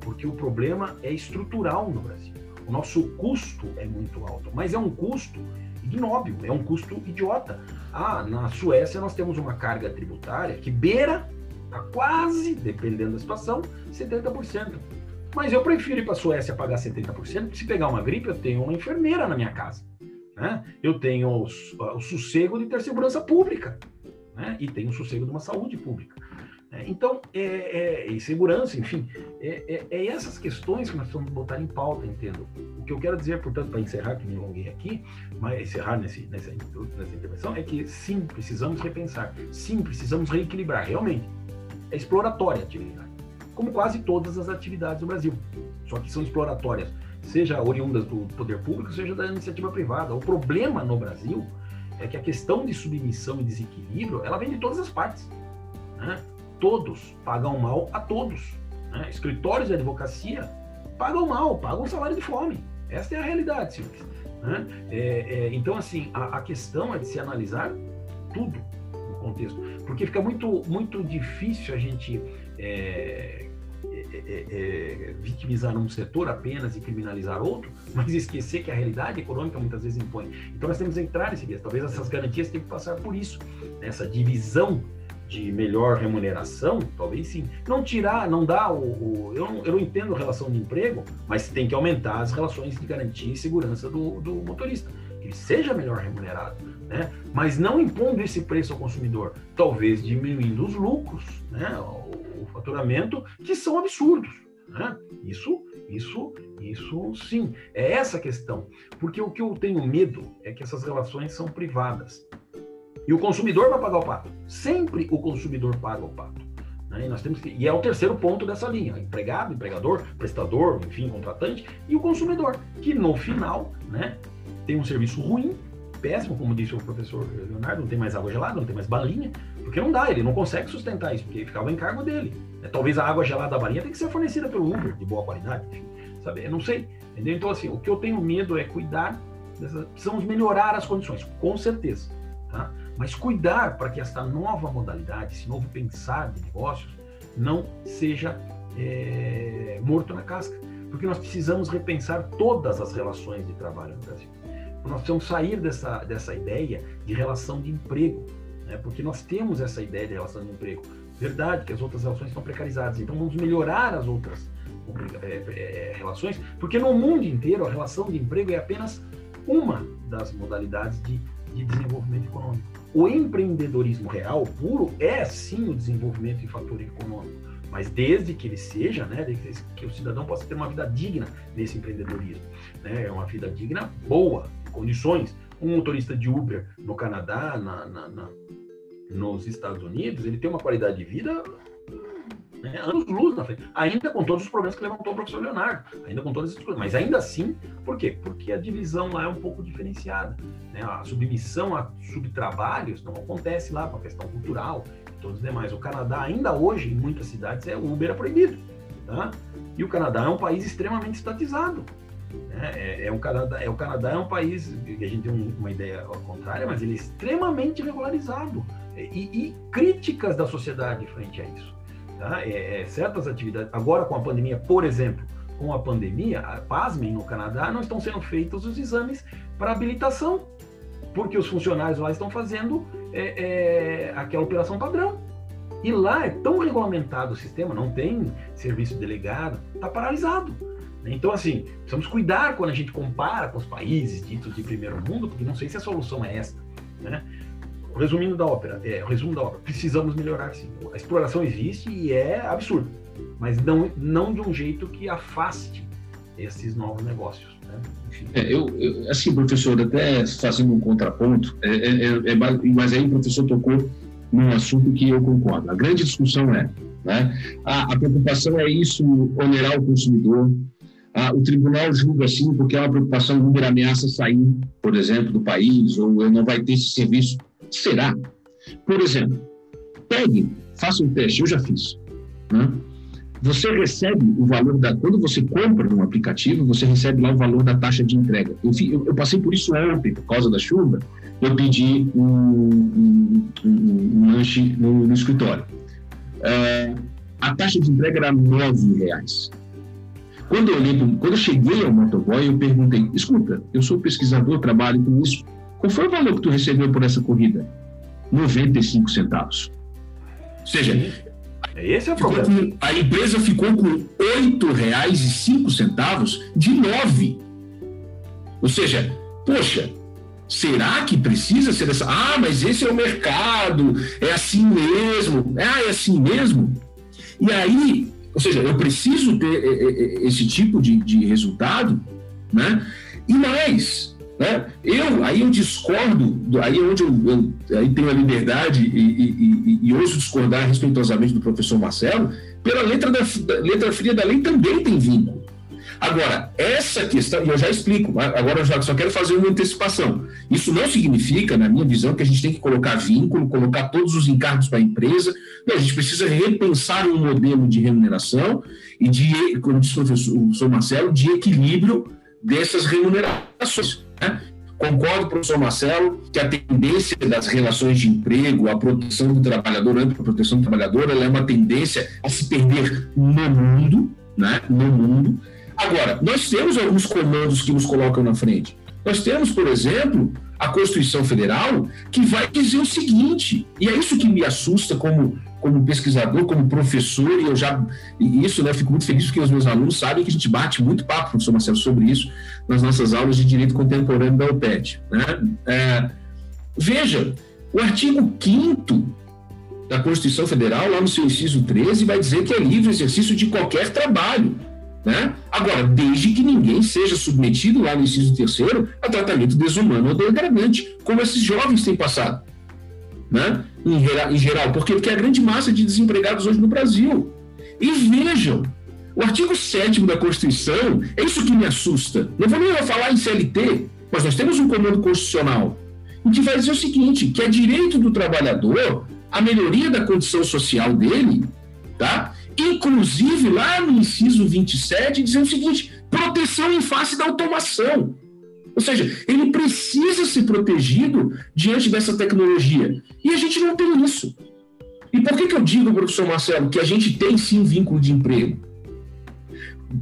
porque o problema é estrutural no Brasil. O nosso custo é muito alto, mas é um custo ignóbil, é um custo idiota. Ah, na Suécia nós temos uma carga tributária que beira a quase, dependendo da situação, 70%. Mas eu prefiro ir para a Suécia pagar 70%, porque se pegar uma gripe, eu tenho uma enfermeira na minha casa. Né? Eu tenho o, o sossego de ter segurança pública. Né? E tenho o sossego de uma saúde pública. É, então, é, é, segurança, enfim, é, é, é, essas questões que nós precisamos botar em pauta, entendo. O que eu quero dizer, portanto, para encerrar, que me alonguei aqui, mas encerrar nesse, nessa, nessa intervenção, é que sim, precisamos repensar, sim, precisamos reequilibrar, realmente. É exploratória a atividade como quase todas as atividades do Brasil. Só que são exploratórias, seja oriundas do poder público, seja da iniciativa privada. O problema no Brasil é que a questão de submissão e desequilíbrio, ela vem de todas as partes. Né? Todos pagam mal a todos. Né? Escritórios de advocacia pagam mal, pagam salário de fome. Esta é a realidade, senhores. Né? É, é, então, assim, a, a, questão é de se analisar tudo no contexto, porque fica muito, muito difícil a gente é, é, é, é, vitimizar um setor apenas e criminalizar outro, mas esquecer que a realidade econômica muitas vezes impõe. Então nós temos que entrar nesse viés. Talvez essas garantias tenham que passar por isso, essa divisão de melhor remuneração, talvez sim. Não tirar, não dá o. o eu, não, eu não entendo relação de emprego, mas tem que aumentar as relações de garantia e segurança do, do motorista. Que ele seja melhor remunerado, né? mas não impondo esse preço ao consumidor, talvez diminuindo os lucros, né? Faturamento, que são absurdos. Né? Isso, isso, isso sim. É essa a questão. Porque o que eu tenho medo é que essas relações são privadas. E o consumidor vai pagar o pato. Sempre o consumidor paga o pato. Né? E, nós temos que, e é o terceiro ponto dessa linha: empregado, empregador, prestador, enfim, contratante, e o consumidor, que no final né, tem um serviço ruim, péssimo, como disse o professor Leonardo, não tem mais água gelada, não tem mais balinha, porque não dá, ele não consegue sustentar isso, porque ficava em cargo dele. É, talvez a água gelada da balinha tem que ser fornecida pelo Uber, de boa qualidade, sabe? Eu não sei, entendeu? Então, assim, o que eu tenho medo é cuidar, dessa, precisamos melhorar as condições, com certeza, tá? Mas cuidar para que essa nova modalidade, esse novo pensar de negócios, não seja é, morto na casca, porque nós precisamos repensar todas as relações de trabalho no Brasil. Nós precisamos sair dessa, dessa ideia de relação de emprego, né? porque nós temos essa ideia de relação de emprego. Verdade que as outras relações estão precarizadas, então vamos melhorar as outras é, é, relações, porque no mundo inteiro a relação de emprego é apenas uma das modalidades de, de desenvolvimento econômico. O empreendedorismo real, puro, é sim o desenvolvimento em fator econômico, mas desde que ele seja, né, que o cidadão possa ter uma vida digna nesse empreendedorismo, né, é uma vida digna boa, condições. Um motorista de Uber no Canadá, na, na, na nos Estados Unidos, ele tem uma qualidade de vida né, anos luz na frente, ainda com todos os problemas que levantou o professor Leonardo, ainda com todas essas coisas, mas ainda assim, por quê? Porque a divisão lá é um pouco diferenciada, né? a submissão a subtrabalhos não acontece lá com a questão cultural e todos os demais. O Canadá ainda hoje, em muitas cidades, é Uber é proibido, tá? E o Canadá é um país extremamente estatizado, né? É, é, um Canadá, é, o Canadá é um país que a gente tem uma ideia contrária, mas ele é extremamente regularizado e, e críticas da sociedade frente a isso. Tá? É, é, certas atividades, agora com a pandemia, por exemplo, com a pandemia, pasmem, no Canadá não estão sendo feitos os exames para habilitação, porque os funcionários lá estão fazendo é, é, aquela operação padrão. E lá é tão regulamentado o sistema, não tem serviço delegado, está paralisado. Então, assim, precisamos cuidar quando a gente compara com os países ditos de primeiro mundo, porque não sei se a solução é esta. Né? Resumindo da ópera, é, resumo da ópera, precisamos melhorar sim. A exploração existe e é absurda, mas não, não de um jeito que afaste esses novos negócios. Né? É, eu, eu, assim, professor, até fazendo um contraponto, é, é, é, é mas aí o professor tocou num assunto que eu concordo. A grande discussão é, né, a preocupação é isso onerar o consumidor, ah, o tribunal julga assim porque é uma preocupação, o Uber ameaça sair, por exemplo, do país, ou não vai ter esse serviço. Será? Por exemplo, pegue, faça um teste, eu já fiz. Né? Você recebe o valor da. Quando você compra um aplicativo, você recebe lá o valor da taxa de entrega. Eu, eu, eu passei por isso ontem, por causa da chuva. Eu pedi um, um, um, um lanche no, no escritório. É, a taxa de entrega era R$ reais. Quando eu, quando eu cheguei ao motoboy, eu perguntei: escuta, eu sou pesquisador, trabalho com isso. Qual foi o valor que tu recebeu por essa corrida? 95 centavos. Ou seja, esse é o problema. Com, a empresa ficou com R$ 8,05 de 9. Ou seja, poxa, será que precisa ser essa? Ah, mas esse é o mercado, é assim mesmo. Ah, é assim mesmo? E aí, ou seja, eu preciso ter é, é, é, esse tipo de, de resultado, né? E mais, né? Eu, aí eu discordo, aí é onde eu, eu aí tenho a liberdade e, e, e, e, ouso discordar respeitosamente do professor Marcelo, pela letra, da, letra fria da lei também tem vínculo. Agora, essa questão, e eu já explico, agora eu só quero fazer uma antecipação. Isso não significa, na minha visão, que a gente tem que colocar vínculo, colocar todos os encargos para a empresa. Não, a gente precisa repensar um modelo de remuneração e de, como disse o professor Marcelo, de equilíbrio dessas remunerações. Né? Concordo, professor Marcelo, que a tendência das relações de emprego, a proteção do trabalhador, a proteção do trabalhador, ela é uma tendência a se perder no mundo, né? no mundo, Agora, nós temos alguns comandos que nos colocam na frente. Nós temos, por exemplo, a Constituição Federal, que vai dizer o seguinte, e é isso que me assusta como, como pesquisador, como professor, e eu já. E isso, né, eu fico muito feliz porque os meus alunos sabem que a gente bate muito papo, professor Marcelo, sobre isso nas nossas aulas de direito contemporâneo da UPET. Né? É, veja, o artigo 5 da Constituição Federal, lá no seu inciso 13, vai dizer que é livre exercício de qualquer trabalho né? Agora, desde que ninguém seja submetido lá no inciso terceiro a tratamento desumano ou degradante, como esses jovens têm passado. Né? Em, geral, em geral. Porque é a grande massa de desempregados hoje no Brasil. E vejam, o artigo 7 da Constituição, é isso que me assusta. Não vou nem falar em CLT, mas nós temos um comando constitucional em que vai dizer o seguinte, que é direito do trabalhador a melhoria da condição social dele, tá? Inclusive lá no inciso 27, dizendo o seguinte: proteção em face da automação. Ou seja, ele precisa ser protegido diante dessa tecnologia. E a gente não tem isso. E por que, que eu digo, professor Marcelo, que a gente tem sim vínculo de emprego?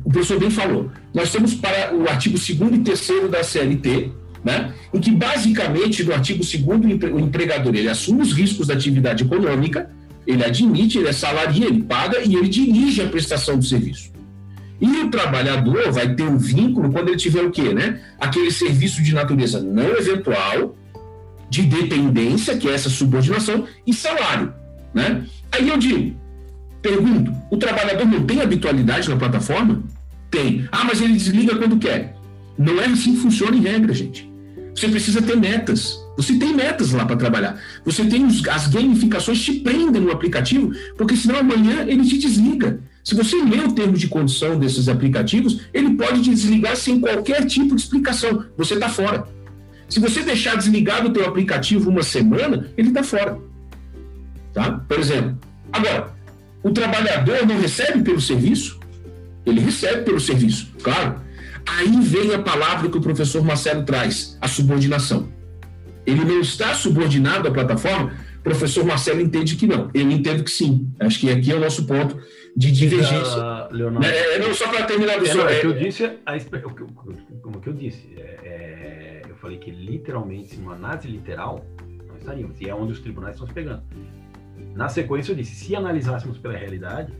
O professor bem falou. Nós temos para o artigo 2 e 3 da CLT, né, em que basicamente no artigo 2 o empregador ele assume os riscos da atividade econômica, ele admite, ele é salaria, ele paga e ele dirige a prestação do serviço. E o trabalhador vai ter um vínculo quando ele tiver o quê, né? Aquele serviço de natureza não eventual, de dependência, que é essa subordinação, e salário, né? Aí eu digo, pergunto, o trabalhador não tem habitualidade na plataforma? Tem. Ah, mas ele desliga quando quer. Não é assim que funciona em regra, gente. Você precisa ter metas. Você tem metas lá para trabalhar. Você tem os, as gamificações te prendem no aplicativo, porque senão amanhã ele te desliga. Se você lê o termo de condição desses aplicativos, ele pode te desligar sem qualquer tipo de explicação. Você está fora. Se você deixar desligado o teu aplicativo uma semana, ele está fora. Tá? Por exemplo. Agora, o trabalhador não recebe pelo serviço? Ele recebe pelo serviço, claro. Aí vem a palavra que o professor Marcelo traz, a subordinação ele não está subordinado à plataforma professor Marcelo entende que não. Eu entendo que sim. Acho que aqui é o nosso ponto de divergência. Leonardo. É, não, só para terminar, do é, é, que eu disse, a, como que eu disse, é, é, eu falei que literalmente, uma análise literal, não estaríamos. E é onde os tribunais estão se pegando. Na sequência, eu disse, se analisássemos pela é realidade.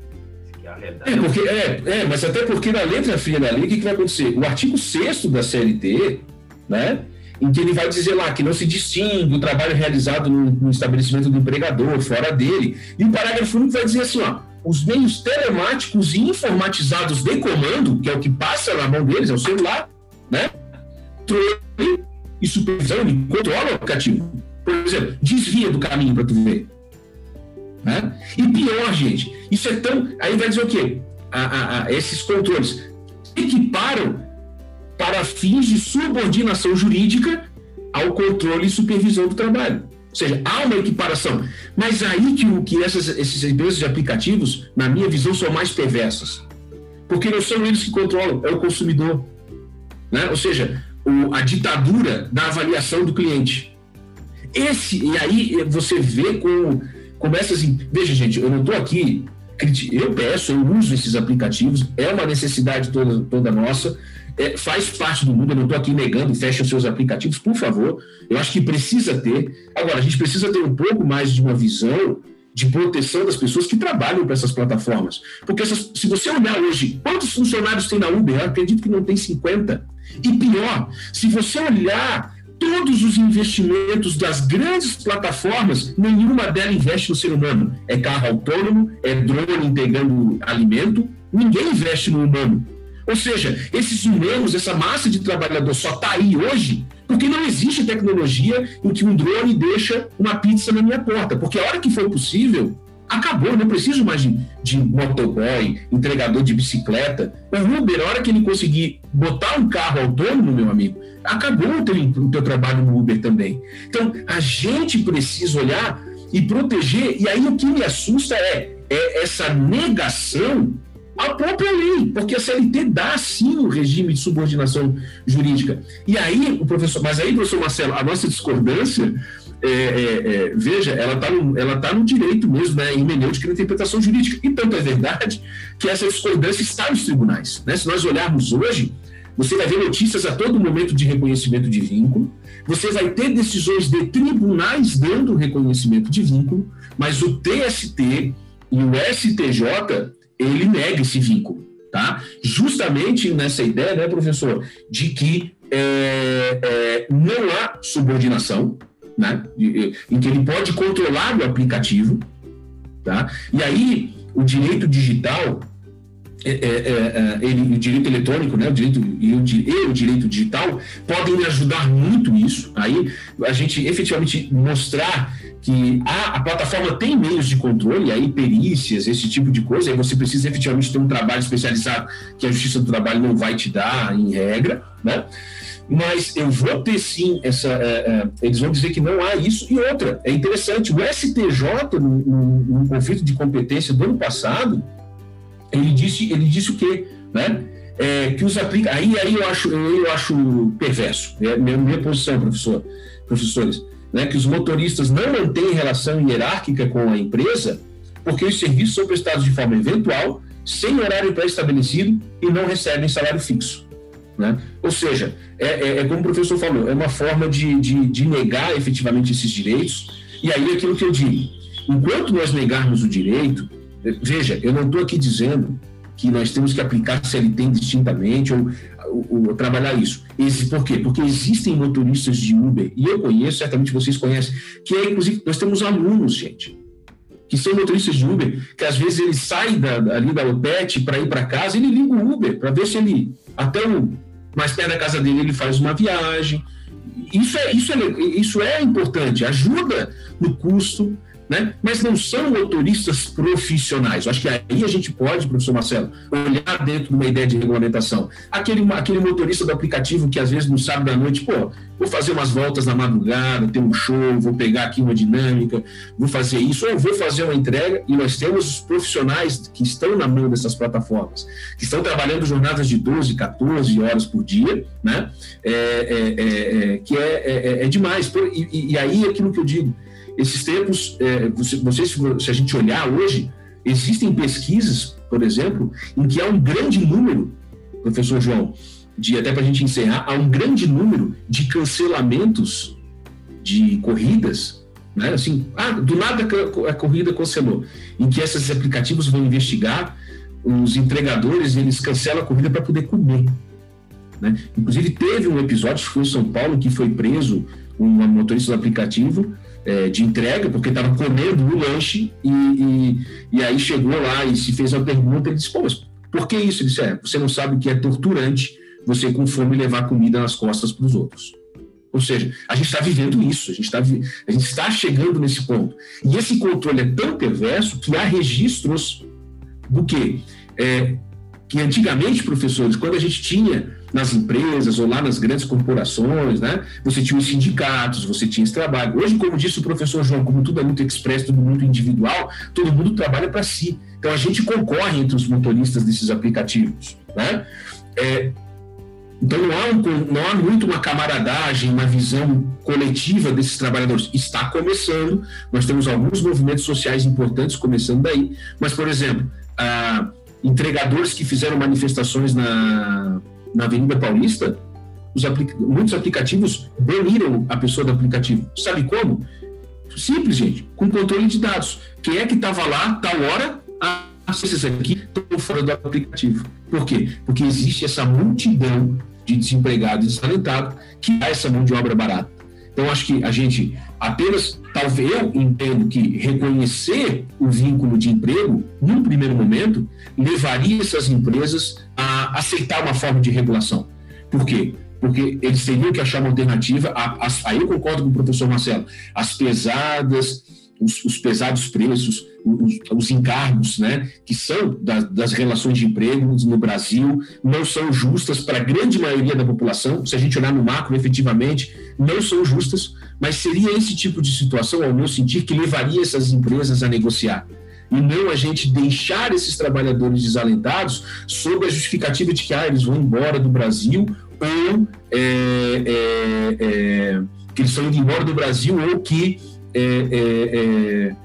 É, porque, é, é, mas até porque na letra fria da lei, o que, que vai acontecer? O artigo 6 da CLT, né? Em que ele vai dizer lá que não se distingue o trabalho realizado no, no estabelecimento do empregador, fora dele. E o parágrafo único vai dizer assim, ó, os meios telemáticos e informatizados de comando, que é o que passa na mão deles, é o celular, né? Controle e supervisão, o aplicativo. Por exemplo, desvia do caminho para tu ver. Né? E pior, gente, isso é tão. Aí vai dizer o quê? A, a, a, esses controles equiparam para fins de subordinação jurídica ao controle e supervisão do trabalho. Ou seja, há uma equiparação. Mas aí que, que essas, essas empresas de aplicativos, na minha visão, são mais perversas. Porque não são eles que controlam, é o consumidor. Né? Ou seja, o, a ditadura da avaliação do cliente. Esse, e aí você vê com, começa assim, veja gente, eu não estou aqui, eu peço, eu uso esses aplicativos, é uma necessidade toda, toda nossa, é, faz parte do mundo, eu não estou aqui negando, fecha os seus aplicativos, por favor. Eu acho que precisa ter. Agora, a gente precisa ter um pouco mais de uma visão de proteção das pessoas que trabalham para essas plataformas. Porque essas, se você olhar hoje, quantos funcionários tem na Uber? Eu acredito que não tem 50. E pior, se você olhar todos os investimentos das grandes plataformas, nenhuma delas investe no ser humano. É carro autônomo, é drone integrando alimento, ninguém investe no humano. Ou seja, esses humanos, essa massa de trabalhador só está aí hoje porque não existe tecnologia em que um drone deixa uma pizza na minha porta. Porque a hora que for possível, acabou, não preciso mais de, de motoboy, entregador de bicicleta. O Uber, a hora que ele conseguir botar um carro autônomo, meu amigo, acabou o teu, o teu trabalho no Uber também. Então, a gente precisa olhar e proteger, e aí o que me assusta é, é essa negação a própria lei, porque a CLT dá sim o regime de subordinação jurídica. E aí, o professor, mas aí, professor Marcelo, a nossa discordância, é, é, é, veja, ela está no, tá no direito mesmo, né, em hermenêutica e na interpretação jurídica. E tanto é verdade que essa discordância está nos tribunais. Né? Se nós olharmos hoje, você vai ver notícias a todo momento de reconhecimento de vínculo, você vai ter decisões de tribunais dando reconhecimento de vínculo, mas o TST e o STJ ele nega esse vínculo, tá? Justamente nessa ideia, né, professor, de que é, é, não há subordinação, né, em que ele pode controlar o aplicativo, tá? E aí o direito digital é, é, é, ele, o direito eletrônico, né, o direito e o, e o direito digital podem ajudar muito isso. Aí a gente efetivamente mostrar que a, a, plataforma tem meios de controle, aí perícias, esse tipo de coisa, aí você precisa efetivamente ter um trabalho especializado que a Justiça do Trabalho não vai te dar em regra, né? Mas eu vou ter sim essa. É, é, eles vão dizer que não há isso. E outra, é interessante, o STJ, no, conflito de competência do ano passado, ele disse, ele disse o quê? Né? É, que os aplica. Aí, aí eu acho, eu acho perverso. É minha, minha posição, professor, professores né, que os motoristas não mantêm relação hierárquica com a empresa, porque os serviços são prestados de forma eventual, sem horário pré-estabelecido e não recebem salário fixo. Né? Ou seja, é, é, é, como o professor falou, é uma forma de, de, de negar efetivamente esses direitos. E aí é aquilo que eu digo: enquanto nós negarmos o direito, veja, eu não estou aqui dizendo que nós temos que aplicar CLT distintamente ou o, o, trabalhar isso. Esse, por quê? Porque existem motoristas de Uber, e eu conheço, certamente vocês conhecem, que é, inclusive, nós temos alunos, gente, que são motoristas de Uber, que às vezes ele sai da, ali da OPET para ir para casa, ele liga o Uber para ver se ele, até o mais perto da casa dele, ele faz uma viagem. Isso é, isso é, isso é importante, ajuda no custo, né? mas não são motoristas profissionais. Eu acho que aí a gente pode, professor Marcelo, olhar dentro de uma ideia de regulamentação. Aquele, aquele motorista do aplicativo que às vezes no sábado à noite, pô, vou fazer umas voltas na madrugada, ter um show, vou pegar aqui uma dinâmica, vou fazer isso, ou vou fazer uma entrega, e nós temos os profissionais que estão na mão dessas plataformas, que estão trabalhando jornadas de 12, 14 horas por dia, né? É, é, é, é que é, é, é demais. E, e aí aquilo que eu digo, esses termos, é, você, você, se a gente olhar hoje, existem pesquisas, por exemplo, em que há um grande número, professor João, de até para a gente encerrar, há um grande número de cancelamentos de corridas, né? Assim, ah, do nada a corrida cancelou, em que esses aplicativos vão investigar os entregadores, eles cancelam a corrida para poder comer. Né? Inclusive, teve um episódio, que foi em São Paulo, que foi preso um motorista do aplicativo é, de entrega, porque estava comendo o lanche, e, e, e, aí chegou lá e se fez a pergunta, ele disse, pô, mas por que isso? Ele disse, é, você não sabe que é torturante você com fome levar comida nas costas para os outros. Ou seja, a gente está vivendo isso, a gente, tá, a gente está chegando nesse ponto. E esse controle é tão perverso que há registros do quê? É, que antigamente, professores, quando a gente tinha nas empresas ou lá nas grandes corporações, né? Você tinha os sindicatos, você tinha esse trabalho. Hoje, como disse o professor João, como tudo é muito expresso, tudo muito individual, todo mundo trabalha para si. Então a gente concorre entre os motoristas desses aplicativos, né? É, então não há, um, não há muito uma camaradagem, uma visão coletiva desses trabalhadores. Está começando, nós temos alguns movimentos sociais importantes começando daí, mas, por exemplo, ah, entregadores que fizeram manifestações na, na Avenida Paulista, aplica muitos aplicativos baniram a pessoa do aplicativo. Sabe como? Simples, gente, com controle de dados. Quem é que estava lá, tal hora, ah, esses aqui estão fora do aplicativo. Por quê? Porque existe essa multidão de desempregado e desalentado que dá essa mão de obra barata. Então, acho que a gente apenas, talvez eu entendo que reconhecer o vínculo de emprego, num primeiro momento, levaria essas empresas a aceitar uma forma de regulação. Por quê? Porque eles teriam que achar uma alternativa. aí eu concordo com o professor Marcelo. As pesadas, os, os pesados preços, os, os, encargos, né, que são da, das relações de emprego no Brasil, não são justas para a grande maioria da população. Se a gente olhar no macro, efetivamente, não são justas, mas seria esse tipo de situação, ao meu sentir, que levaria essas empresas a negociar. E não a gente deixar esses trabalhadores desalentados sob a justificativa de que ah, eles vão embora do Brasil ou é, é, é, que eles estão indo embora do Brasil ou que é, é, é,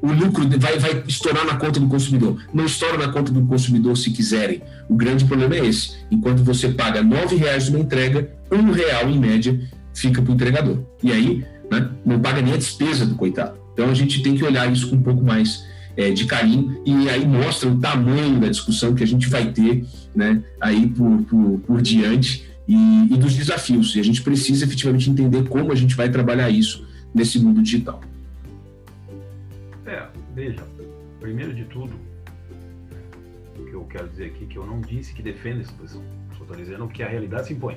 o lucro vai, vai estourar na conta do consumidor. Não estoura na conta do consumidor se quiserem. O grande problema é esse. Enquanto você paga R$ reais uma entrega, um real em média fica para o entregador. E aí né, não paga nem a despesa do coitado. Então a gente tem que olhar isso com um pouco mais é, de carinho e aí mostra o tamanho da discussão que a gente vai ter né, aí por, por, por diante e, e dos desafios. E a gente precisa efetivamente entender como a gente vai trabalhar isso nesse mundo digital. É, veja, primeiro de tudo, o que eu quero dizer aqui é que eu não disse que defendo essa posição. Só estou dizendo que a realidade se impõe.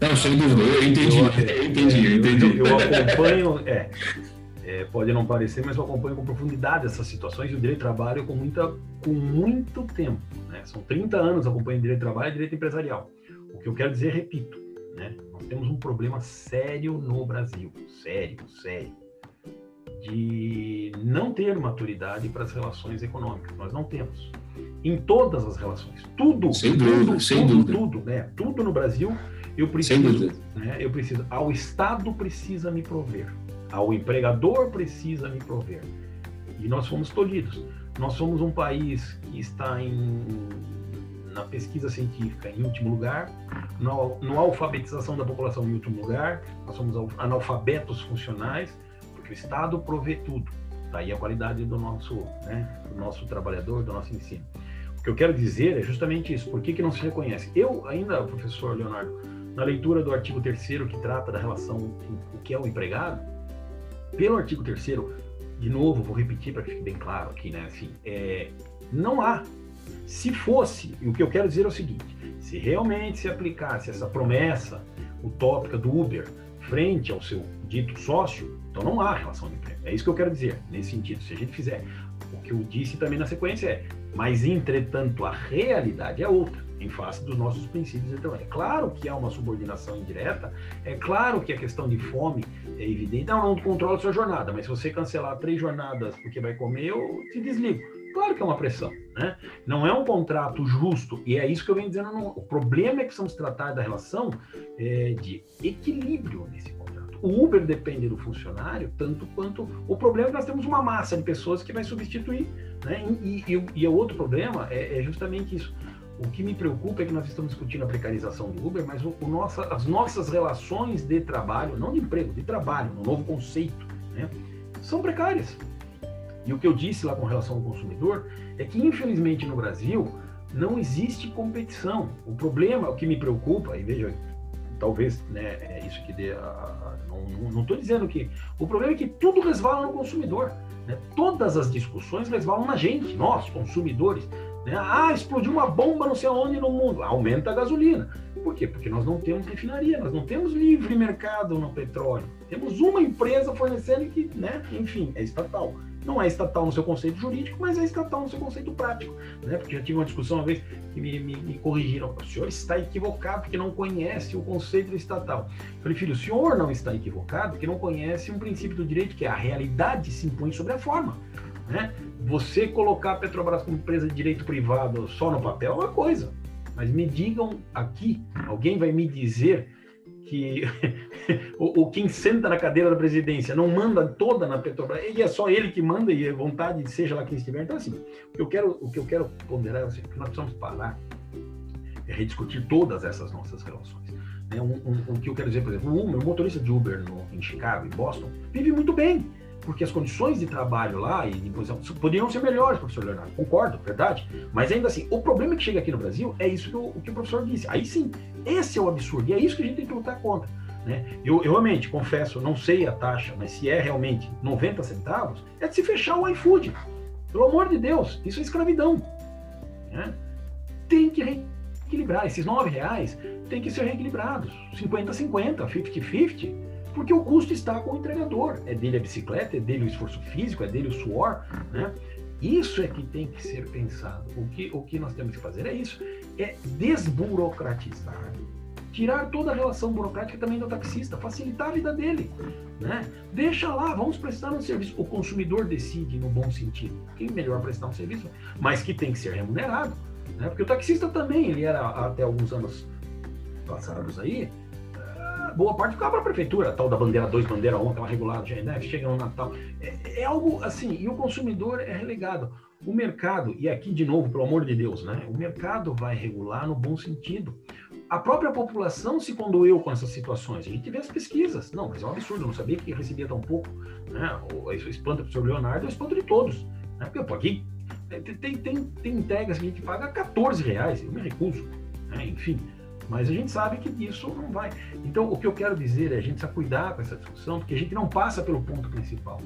Não, sem dúvida, eu entendi, eu, eu entendi, eu entendi. Eu, eu acompanho, é, é, pode não parecer, mas eu acompanho com profundidade essas situações e o direito de trabalho com, muita, com muito tempo. Né? São 30 anos acompanhando direito de trabalho e direito empresarial. O que eu quero dizer, repito, né? Nós temos um problema sério no Brasil, sério, sério, de não ter maturidade para as relações econômicas. Nós não temos. Em todas as relações, tudo, sem dúvida, tudo, sem tudo, dúvida. tudo, né? Tudo no Brasil, eu preciso, né? Eu preciso. Ao Estado precisa me prover, ao empregador precisa me prover. E nós fomos tolhidos. Nós somos um país que está em na pesquisa científica em último lugar, no, no alfabetização da população em último lugar, nós somos analfabetos funcionais, porque o Estado provê tudo. Daí a qualidade do nosso, né, do nosso trabalhador, do nosso ensino. O que eu quero dizer é justamente isso. Por que, que não se reconhece? Eu ainda, professor Leonardo, na leitura do artigo 3 que trata da relação o que é o empregado, pelo artigo 3 de novo, vou repetir para que fique bem claro aqui, né? Assim, é, não há se fosse, o que eu quero dizer é o seguinte: se realmente se aplicasse essa promessa utópica do Uber frente ao seu dito sócio, então não há relação de emprego. É isso que eu quero dizer, nesse sentido. Se a gente fizer o que eu disse também na sequência é, mas entretanto a realidade é outra em face dos nossos princípios. Então, é claro que há uma subordinação indireta, é claro que a questão de fome é evidente. Não, não controla a sua jornada, mas se você cancelar três jornadas porque vai comer, eu te desligo. Claro que é uma pressão, né? Não é um contrato justo, e é isso que eu venho dizendo. No, o problema é que precisamos tratar da relação é, de equilíbrio nesse contrato. o Uber depende do funcionário tanto quanto o problema é que nós temos uma massa de pessoas que vai substituir, né? E, e, e o outro problema é, é, justamente isso. O que me preocupa é que nós estamos discutindo a precarização do Uber, mas o, o nossa, as nossas relações de trabalho, não de emprego, de trabalho, no novo conceito, né? São precárias. E o que eu disse lá com relação ao consumidor é que, infelizmente, no Brasil, não existe competição. O problema, o que me preocupa, e veja, talvez né, é isso que dê. A, não estou dizendo que. O problema é que tudo resvala no consumidor. Né? Todas as discussões resvalam na gente, nós, consumidores. Né? Ah, explodiu uma bomba não sei aonde no mundo. Aumenta a gasolina. Por quê? Porque nós não temos refinaria, nós não temos livre mercado no petróleo. Temos uma empresa fornecendo que, né, enfim, é estatal. Não é estatal no seu conceito jurídico, mas é estatal no seu conceito prático. Né? Porque já tive uma discussão uma vez que me, me, me corrigiram. O senhor está equivocado porque não conhece o conceito estatal. Eu falei, filho, o senhor não está equivocado porque não conhece um princípio do direito, que é a realidade se impõe sobre a forma. Né? Você colocar a Petrobras como empresa de direito privado só no papel é uma coisa. Mas me digam aqui, alguém vai me dizer que o, o, quem senta na cadeira da presidência não manda toda na Petrobras, e é só ele que manda e é vontade, seja lá quem estiver. Então, assim, o que eu quero, o que eu quero ponderar é assim, que nós precisamos parar é rediscutir todas essas nossas relações. Né? Um, um, o que eu quero dizer, por exemplo, um, motorista de Uber no, em Chicago, em Boston, vive muito bem porque as condições de trabalho lá e de posição poderiam ser melhores, professor Leonardo. Concordo, verdade. Mas ainda assim, o problema que chega aqui no Brasil é isso que o, que o professor disse. Aí sim, esse é o absurdo e é isso que a gente tem que lutar contra. Né? Eu, eu realmente confesso, não sei a taxa, mas se é realmente 90 centavos, é de se fechar o iFood. Pelo amor de Deus, isso é escravidão. Né? Tem que reequilibrar. Esses 9 reais tem que ser reequilibrados. 50-50, 50-50 porque o custo está com o entregador. É dele a bicicleta, é dele o esforço físico, é dele o suor, né? Isso é que tem que ser pensado. O que, o que nós temos que fazer é isso: é desburocratizar, tirar toda a relação burocrática também do taxista, facilitar a vida dele. Né? Deixa lá, vamos prestar um serviço. O consumidor decide no bom sentido. Quem melhor prestar um serviço, mas que tem que ser remunerado. Né? Porque o taxista também, ele era até alguns anos passados aí, boa parte ficava para a prefeitura, tal da bandeira 2, bandeira 1, aquela regulada, né? chega no Natal. É, é, algo assim, e o consumidor é relegado. O mercado, e aqui de novo, pelo amor de Deus, né? o mercado vai regular no bom sentido. A própria população se condoeu com essas situações. A gente vê as pesquisas. Não, mas é um absurdo, eu não sabia que recebia tão pouco. Né? Isso espanta o senhor Leonardo, é o espanto de todos. Né? Porque, pô, aqui tem, tem, tem entregas que a gente paga 14 reais, eu me recuso. Né? Enfim, mas a gente sabe que isso não vai. Então, o que eu quero dizer é a gente precisa cuidar com essa discussão, porque a gente não passa pelo ponto principal.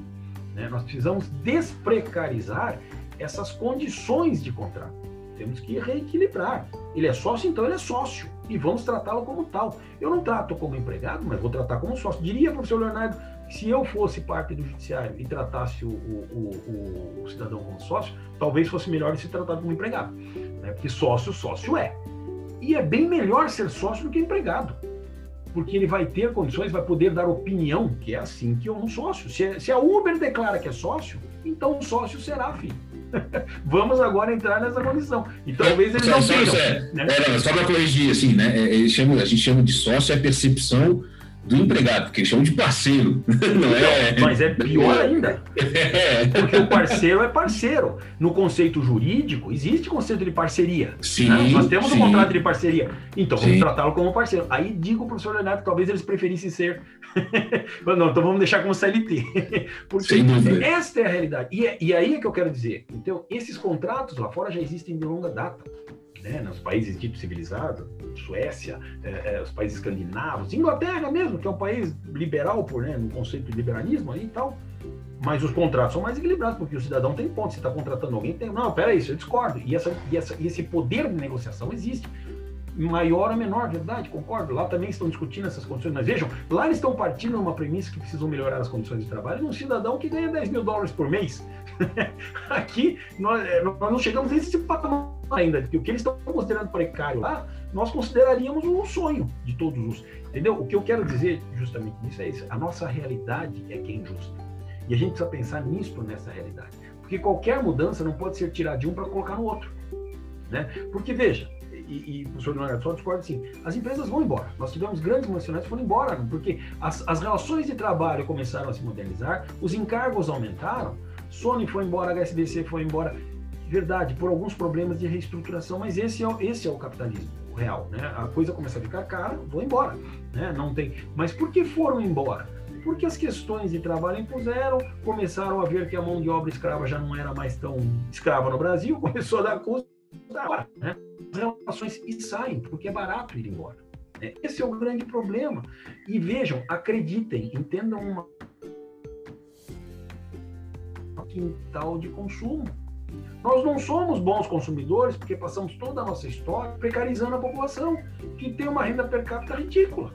Né? Nós precisamos desprecarizar essas condições de contrato. Temos que reequilibrar. Ele é sócio, então ele é sócio. E vamos tratá-lo como tal. Eu não trato como empregado, mas vou tratar como sócio. Diria, professor Leonardo, que se eu fosse parte do judiciário e tratasse o, o, o, o cidadão como sócio, talvez fosse melhor ele se tratar como empregado. Né? Porque sócio, sócio é. E é bem melhor ser sócio do que empregado. Porque ele vai ter condições, vai poder dar opinião, que é assim que é um sócio. Se, se a Uber declara que é sócio, então o sócio será, filho. Vamos agora entrar nessa condição. E talvez eles não tenham. É, né? é, só para corrigir, assim, né? É, chama, a gente chama de sócio a percepção do empregado, porque eles chamam de parceiro. Não é... Mas é pior ainda. É. Porque o parceiro é parceiro. No conceito jurídico, existe conceito de parceria. Sim, né? Nós temos sim. um contrato de parceria. Então, vamos tratá-lo como parceiro. Aí digo ao professor Leonardo que talvez eles preferissem ser. Não, então vamos deixar como CLT. Porque esta é a realidade. E, é, e aí é que eu quero dizer. Então, esses contratos lá fora já existem de longa data né, nos países ditos civilizados, Suécia, é, é, os países escandinavos, Inglaterra mesmo, que é um país liberal por, né, no conceito de liberalismo e tal, mas os contratos são mais equilibrados, porque o cidadão tem ponto, se está contratando alguém, tem, não, peraí, isso eu discordo, e, essa, e, essa, e esse poder de negociação existe, maior ou menor, verdade, concordo. Lá também estão discutindo essas condições. Mas vejam, lá eles estão partindo de uma premissa que precisam melhorar as condições de trabalho de um cidadão que ganha 10 mil dólares por mês. Aqui, nós, é, nós não chegamos a esse patamar ainda. O que eles estão considerando precário lá, nós consideraríamos um sonho de todos os. Entendeu? O que eu quero dizer justamente nisso é isso. A nossa realidade é que é injusta. E a gente precisa pensar nisso nessa realidade. Porque qualquer mudança não pode ser tirada de um para colocar no outro. Né? Porque, veja, e, e o professor Leonardo só discorda assim, as empresas vão embora. Nós tivemos grandes multinacionais que foram embora, porque as, as relações de trabalho começaram a se modernizar, os encargos aumentaram, Sony foi embora, HSBC foi embora, verdade, por alguns problemas de reestruturação, mas esse é, esse é o capitalismo real, né? A coisa começa a ficar cara, vou embora, né? Não tem. Mas por que foram embora? Porque as questões de trabalho impuseram, começaram a ver que a mão de obra escrava já não era mais tão escrava no Brasil, começou a dar custo, né? Relações e saem, porque é barato ir embora. Né? Esse é o grande problema. E vejam, acreditem, entendam uma quintal de consumo. Nós não somos bons consumidores porque passamos toda a nossa história precarizando a população, que tem uma renda per capita ridícula.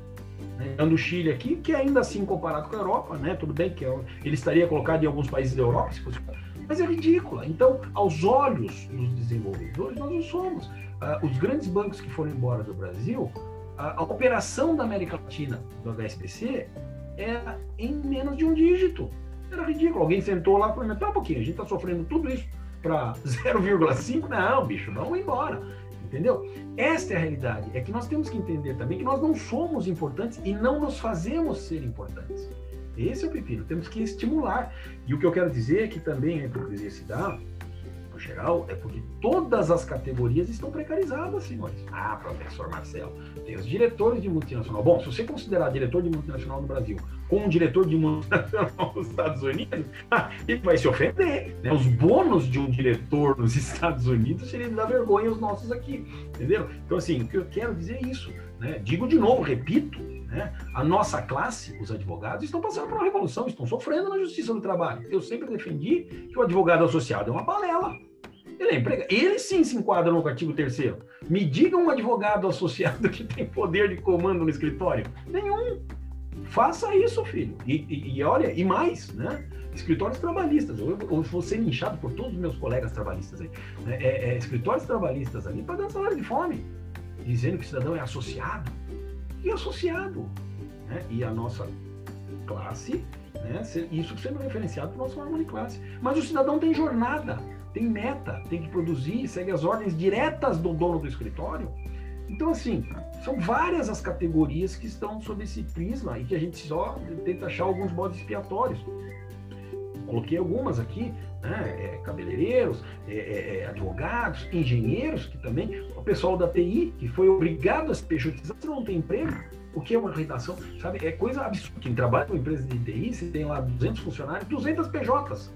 Né? Do Chile aqui, que ainda assim comparado com a Europa, né? tudo bem que é ele estaria colocado em alguns países da Europa, se fosse, mas é ridícula. Então, aos olhos dos desenvolvedores, nós não somos. Uh, os grandes bancos que foram embora do Brasil, a operação da América Latina do HSBC era em menos de um dígito. Era ridículo. Alguém sentou lá e falou: tá um pouquinho, a gente está sofrendo tudo isso para 0,5, não, bicho, vamos embora. Entendeu? Esta é a realidade. É que nós temos que entender também que nós não somos importantes e não nos fazemos ser importantes. Esse é o pepino. Temos que estimular. E o que eu quero dizer é que também a hipocrisia se dá geral, é porque todas as categorias estão precarizadas, senhores. Ah, professor Marcelo, tem os diretores de multinacional. Bom, se você considerar diretor de multinacional no Brasil como um diretor de multinacional nos Estados Unidos, ele vai se ofender. Né? Os bônus de um diretor nos Estados Unidos seriam dar vergonha os nossos aqui, entendeu? Então, assim, o que eu quero dizer é isso. Né? Digo de novo, repito, né? A nossa classe, os advogados, estão passando por uma revolução, estão sofrendo na justiça do trabalho. Eu sempre defendi que o advogado associado é uma balela. Ele é empregado. Ele sim se enquadra no artigo 3 Me diga um advogado associado que tem poder de comando no escritório. Nenhum. Faça isso, filho. E, e, e olha, e mais, né? Escritórios trabalhistas. Eu, eu vou ser linchado por todos os meus colegas trabalhistas aí. Né? É, é, escritórios trabalhistas ali pagando salário de fome. Dizendo que o cidadão é associado. E associado. Né? E a nossa classe, né? isso sendo referenciado para o nosso de classe. Mas o cidadão tem jornada tem meta, tem que produzir, segue as ordens diretas do dono do escritório. Então, assim, são várias as categorias que estão sob esse prisma e que a gente só tenta achar alguns modos expiatórios. Coloquei algumas aqui, né? É, cabeleireiros, é, é, é advogados, engenheiros, que também, o pessoal da TI, que foi obrigado a se pejotizar, você não tem emprego, o que é uma redação, sabe? É coisa absurda. Quem trabalha com empresa de TI, você tem lá 200 funcionários, 200 PJs.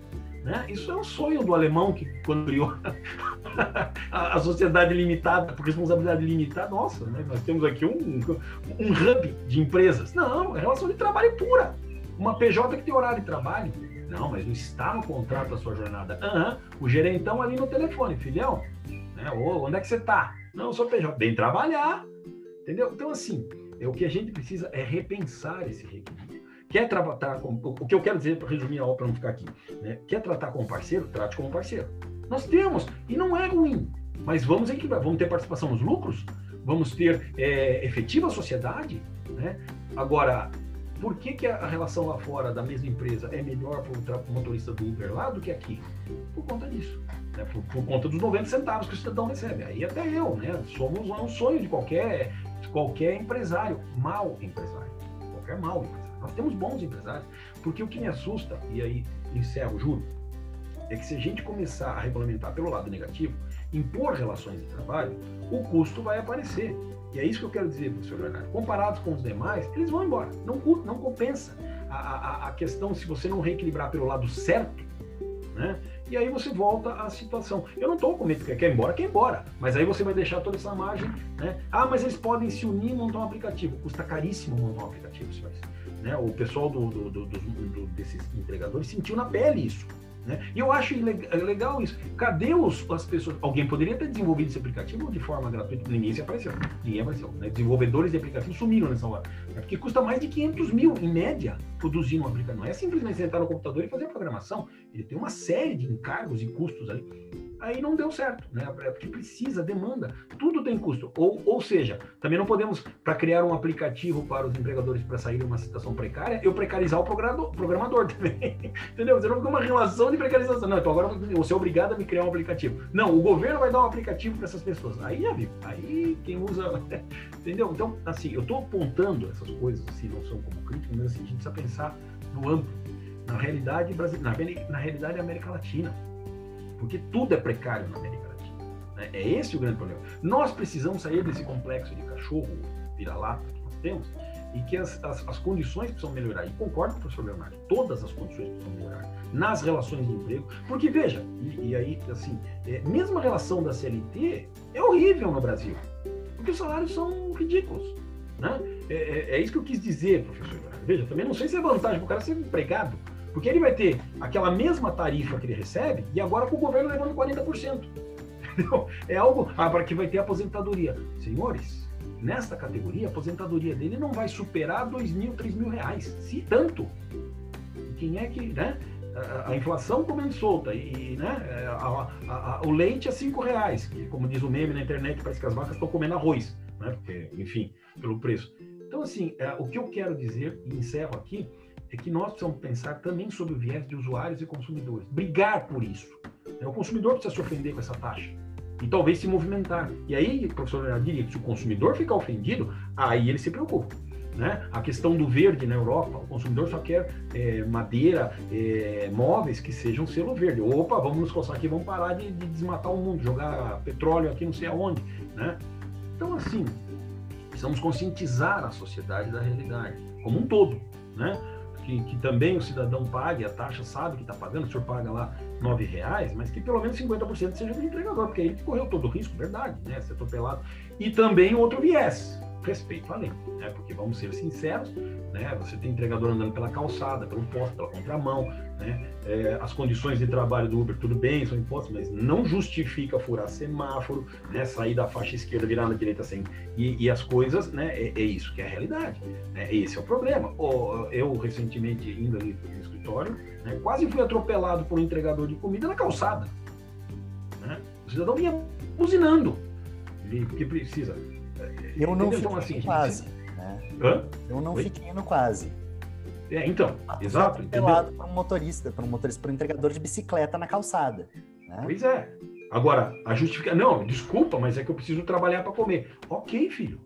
Né? Isso é um sonho do alemão que, quando criou a, a, sociedade limitada, por responsabilidade limitada, nossa, né? nós temos aqui um, um hub de empresas. Não, é relação de trabalho pura. Uma PJ que tem horário de trabalho. Não, mas não está no contrato a sua jornada. Uhum. O gerentão ali no telefone, filhão, né? Ô, onde é que você está? Não, eu sou PJ. Vem trabalhar. Entendeu? Então, assim, é, o que a gente precisa é repensar esse requisito. Quer tratar com. O que eu quero dizer, para resumir a obra, para não ficar aqui, né? quer tratar como parceiro, trate como parceiro. Nós temos, e não é ruim, mas vamos equilibrar. Vamos ter participação nos lucros, vamos ter é, efetiva sociedade. Né? Agora, por que, que a relação lá fora da mesma empresa é melhor para o motorista do Uber lá do que aqui? Por conta disso. Né? Por, por, conta dos 90 centavos que o cidadão recebe. Aí até eu, né? Somos um sonho de qualquer, qualquer empresário, mal empresário. Qualquer mal empresário. Nós temos bons empresários, porque o que me assusta, e aí encerro, juro, é que se a gente começar a regulamentar pelo lado negativo, impor relações de trabalho, o custo vai aparecer. E é isso que eu quero dizer, professor Leonardo. Comparados com os demais, eles vão embora. Não, não compensa. A, a, a questão, se você não reequilibrar pelo lado certo, né? E aí você volta à situação. Eu não estou com medo que quer ir embora, quer ir embora. Mas aí você vai deixar toda essa margem, né? Ah, mas eles podem se unir e montar um aplicativo. Custa caríssimo montar um aplicativo, senhores. Né? O pessoal do, do, do, do, desses entregadores sentiu na pele isso. Né? E eu acho legal isso. Cadê os, as pessoas? Alguém poderia ter desenvolvido esse aplicativo de forma gratuita. Ninguém se apareceu. Ninguém apareceu. Né? Desenvolvedores de aplicativos sumiram nessa hora. Né? Porque custa mais de 500 mil, em média, produzir um aplicativo. Não é simplesmente sentar no computador e fazer a programação. Ele tem uma série de encargos e custos ali. Aí não deu certo, né? É porque precisa, demanda, tudo tem custo. Ou, ou seja, também não podemos, para criar um aplicativo para os empregadores para sair de uma situação precária, eu precarizar o programador, também. Entendeu? Você não fica uma relação de precarização. Não, então agora você é obrigado a me criar um aplicativo. Não, o governo vai dar um aplicativo para essas pessoas. Aí já. Aí quem usa. Entendeu? Então, assim, eu estou apontando essas coisas, assim, não são como críticas, mas assim, a gente precisa pensar no amplo, na realidade brasileira, na, na realidade da América Latina porque tudo é precário na América Latina. Né? É esse o grande problema. Nós precisamos sair desse complexo de cachorro vira-lata que nós temos e que as, as, as, condições precisam melhorar. E concordo com o professor Leonardo, todas as condições precisam melhorar nas relações de emprego, porque veja, e, e aí, assim, é, mesmo a relação da CLT é horrível no Brasil, porque os salários são ridículos. Né? É, é, é isso que eu quis dizer, professor Leonardo. Veja, também não sei se é vantagem para o cara ser empregado, porque ele vai ter aquela mesma tarifa que ele recebe e agora com o governo levando 40%. Entendeu? É algo ah, para que vai ter aposentadoria. Senhores, nesta categoria, a aposentadoria dele não vai superar 2 mil, 3 mil reais, se tanto. Quem é que, né? A, inflação comendo solta e, né? É, a, a, o leite a 5 reais, que, como diz o meme na internet, parece que as vacas estão comendo arroz, né? Porque, enfim, pelo preço. Então, assim, é, o que eu quero dizer, e encerro aqui, é que nós precisamos pensar também sobre o viés de usuários e consumidores. Brigar por isso. O consumidor precisa se ofender com essa taxa. E talvez se movimentar. E aí, professor Leonardo diria que se o consumidor ficar ofendido, aí ele se preocupa. Né? A questão do verde na Europa, o consumidor só quer é, madeira, é, móveis que sejam selo verde. Opa, vamos nos coçar aqui, vamos parar de, de, desmatar o mundo, jogar petróleo aqui não sei aonde. Né? Então, assim, precisamos conscientizar a sociedade da realidade, como um todo. Né? Que, que, também o cidadão pague a taxa, sabe que está pagando, o senhor paga lá nove reais, mas que pelo menos 50% seja do entregador, porque ele correu todo o risco, verdade, né? Ser atropelado. E também outro viés, respeito à lei, né? Porque vamos ser sinceros, né? Você tem entregador andando pela calçada, pelo posto, pela contramão, né? É, as condições de trabalho do Uber, tudo bem, são impostos, mas não justifica furar semáforo, né? Sair da faixa esquerda, virar na direita sem. E, e as coisas, né? É, é, isso que é a realidade. Né? Esse é o problema. Eu, recentemente, indo ali no escritório, né? quase fui atropelado por um entregador de comida na calçada. Né? O cidadão vinha buzinando, porque precisa eu não Entendeu? fiquei então, assim, quase. Né? Eu não Oi? fiquei no quase. É, então, ah, exato. Pelado para um motorista, para um motorista, para um entregador de bicicleta na calçada. Né? Pois é. Agora, a justificação. Não, desculpa, mas é que eu preciso trabalhar para comer. Ok, filho.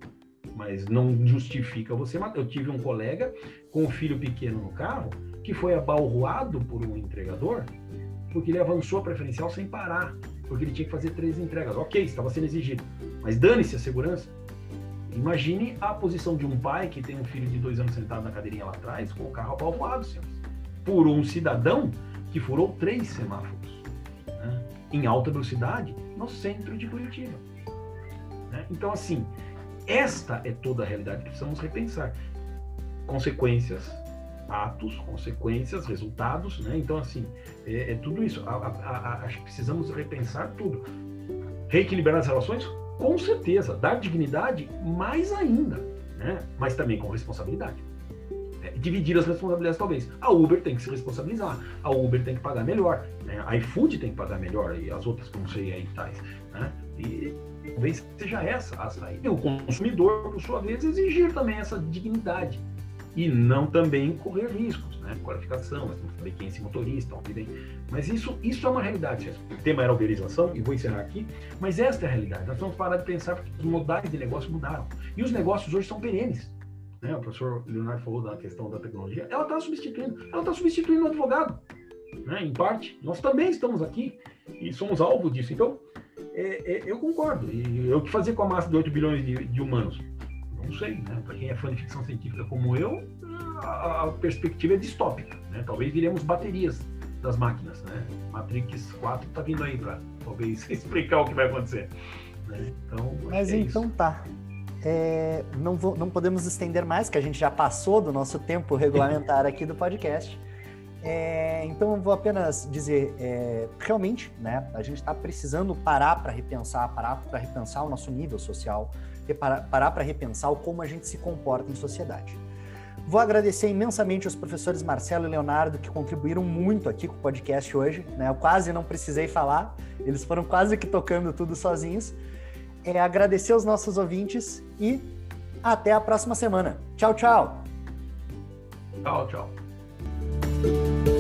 Mas não justifica você matar. Eu tive um colega com um filho pequeno no carro que foi abalroado por um entregador porque ele avançou a preferencial sem parar, porque ele tinha que fazer três entregas. Ok, estava sendo exigido. Mas dane-se a segurança. Imagine a posição de um pai que tem um filho de dois anos sentado na cadeirinha lá atrás, com o carro apalpado, senhores, por um cidadão que furou três semáforos né, em alta velocidade no centro de Curitiba. Né? Então, assim, esta é toda a realidade que precisamos repensar. Consequências, atos, consequências, resultados, né? Então, assim, é, é tudo isso. acho que precisamos repensar tudo. Reequilibrar as relações? Com certeza, dar dignidade mais ainda, né? mas também com responsabilidade. É, dividir as responsabilidades, talvez. A Uber tem que se responsabilizar, a Uber tem que pagar melhor, né? a iFood tem que pagar melhor, e as outras, não sei aí, tais. Né? E talvez seja essa a saída. E o consumidor, por sua vez, exigir também essa dignidade e não também correr riscos, né? Qualificação, nós temos também quem é esse motorista, ok, bem. Mas isso, isso é uma realidade. O tema era uberização, e vou encerrar aqui, mas esta é a realidade. Nós vamos parar de pensar porque os modais de negócio mudaram. E os negócios hoje são perenes. Né? O professor Leonardo falou da questão da tecnologia. Ela está substituindo, ela está substituindo o advogado. Né? Em parte, nós também estamos aqui e somos alvo disso. Então, é, é, eu concordo. E o que fazer com a massa de 8 bilhões de, de humanos? Não sei, né? Para quem é fã de ficção científica como eu, a, a perspectiva é distópica, né? Talvez viremos baterias das máquinas, né? Matrix 4 está vindo aí para talvez explicar o que vai acontecer. Né? Então, Mas é então isso. tá. É, não, vou, não podemos estender mais, que a gente já passou do nosso tempo regulamentar aqui do podcast. É, então eu vou apenas dizer, é, realmente, né, a gente está precisando parar para repensar, parar para repensar o nosso nível social, parar para repensar como a gente se comporta em sociedade. Vou agradecer imensamente aos professores Marcelo e Leonardo que contribuíram muito aqui com o podcast hoje. Né? Eu quase não precisei falar, eles foram quase que tocando tudo sozinhos. É agradecer aos nossos ouvintes e até a próxima semana. Tchau, tchau. Tchau, tchau.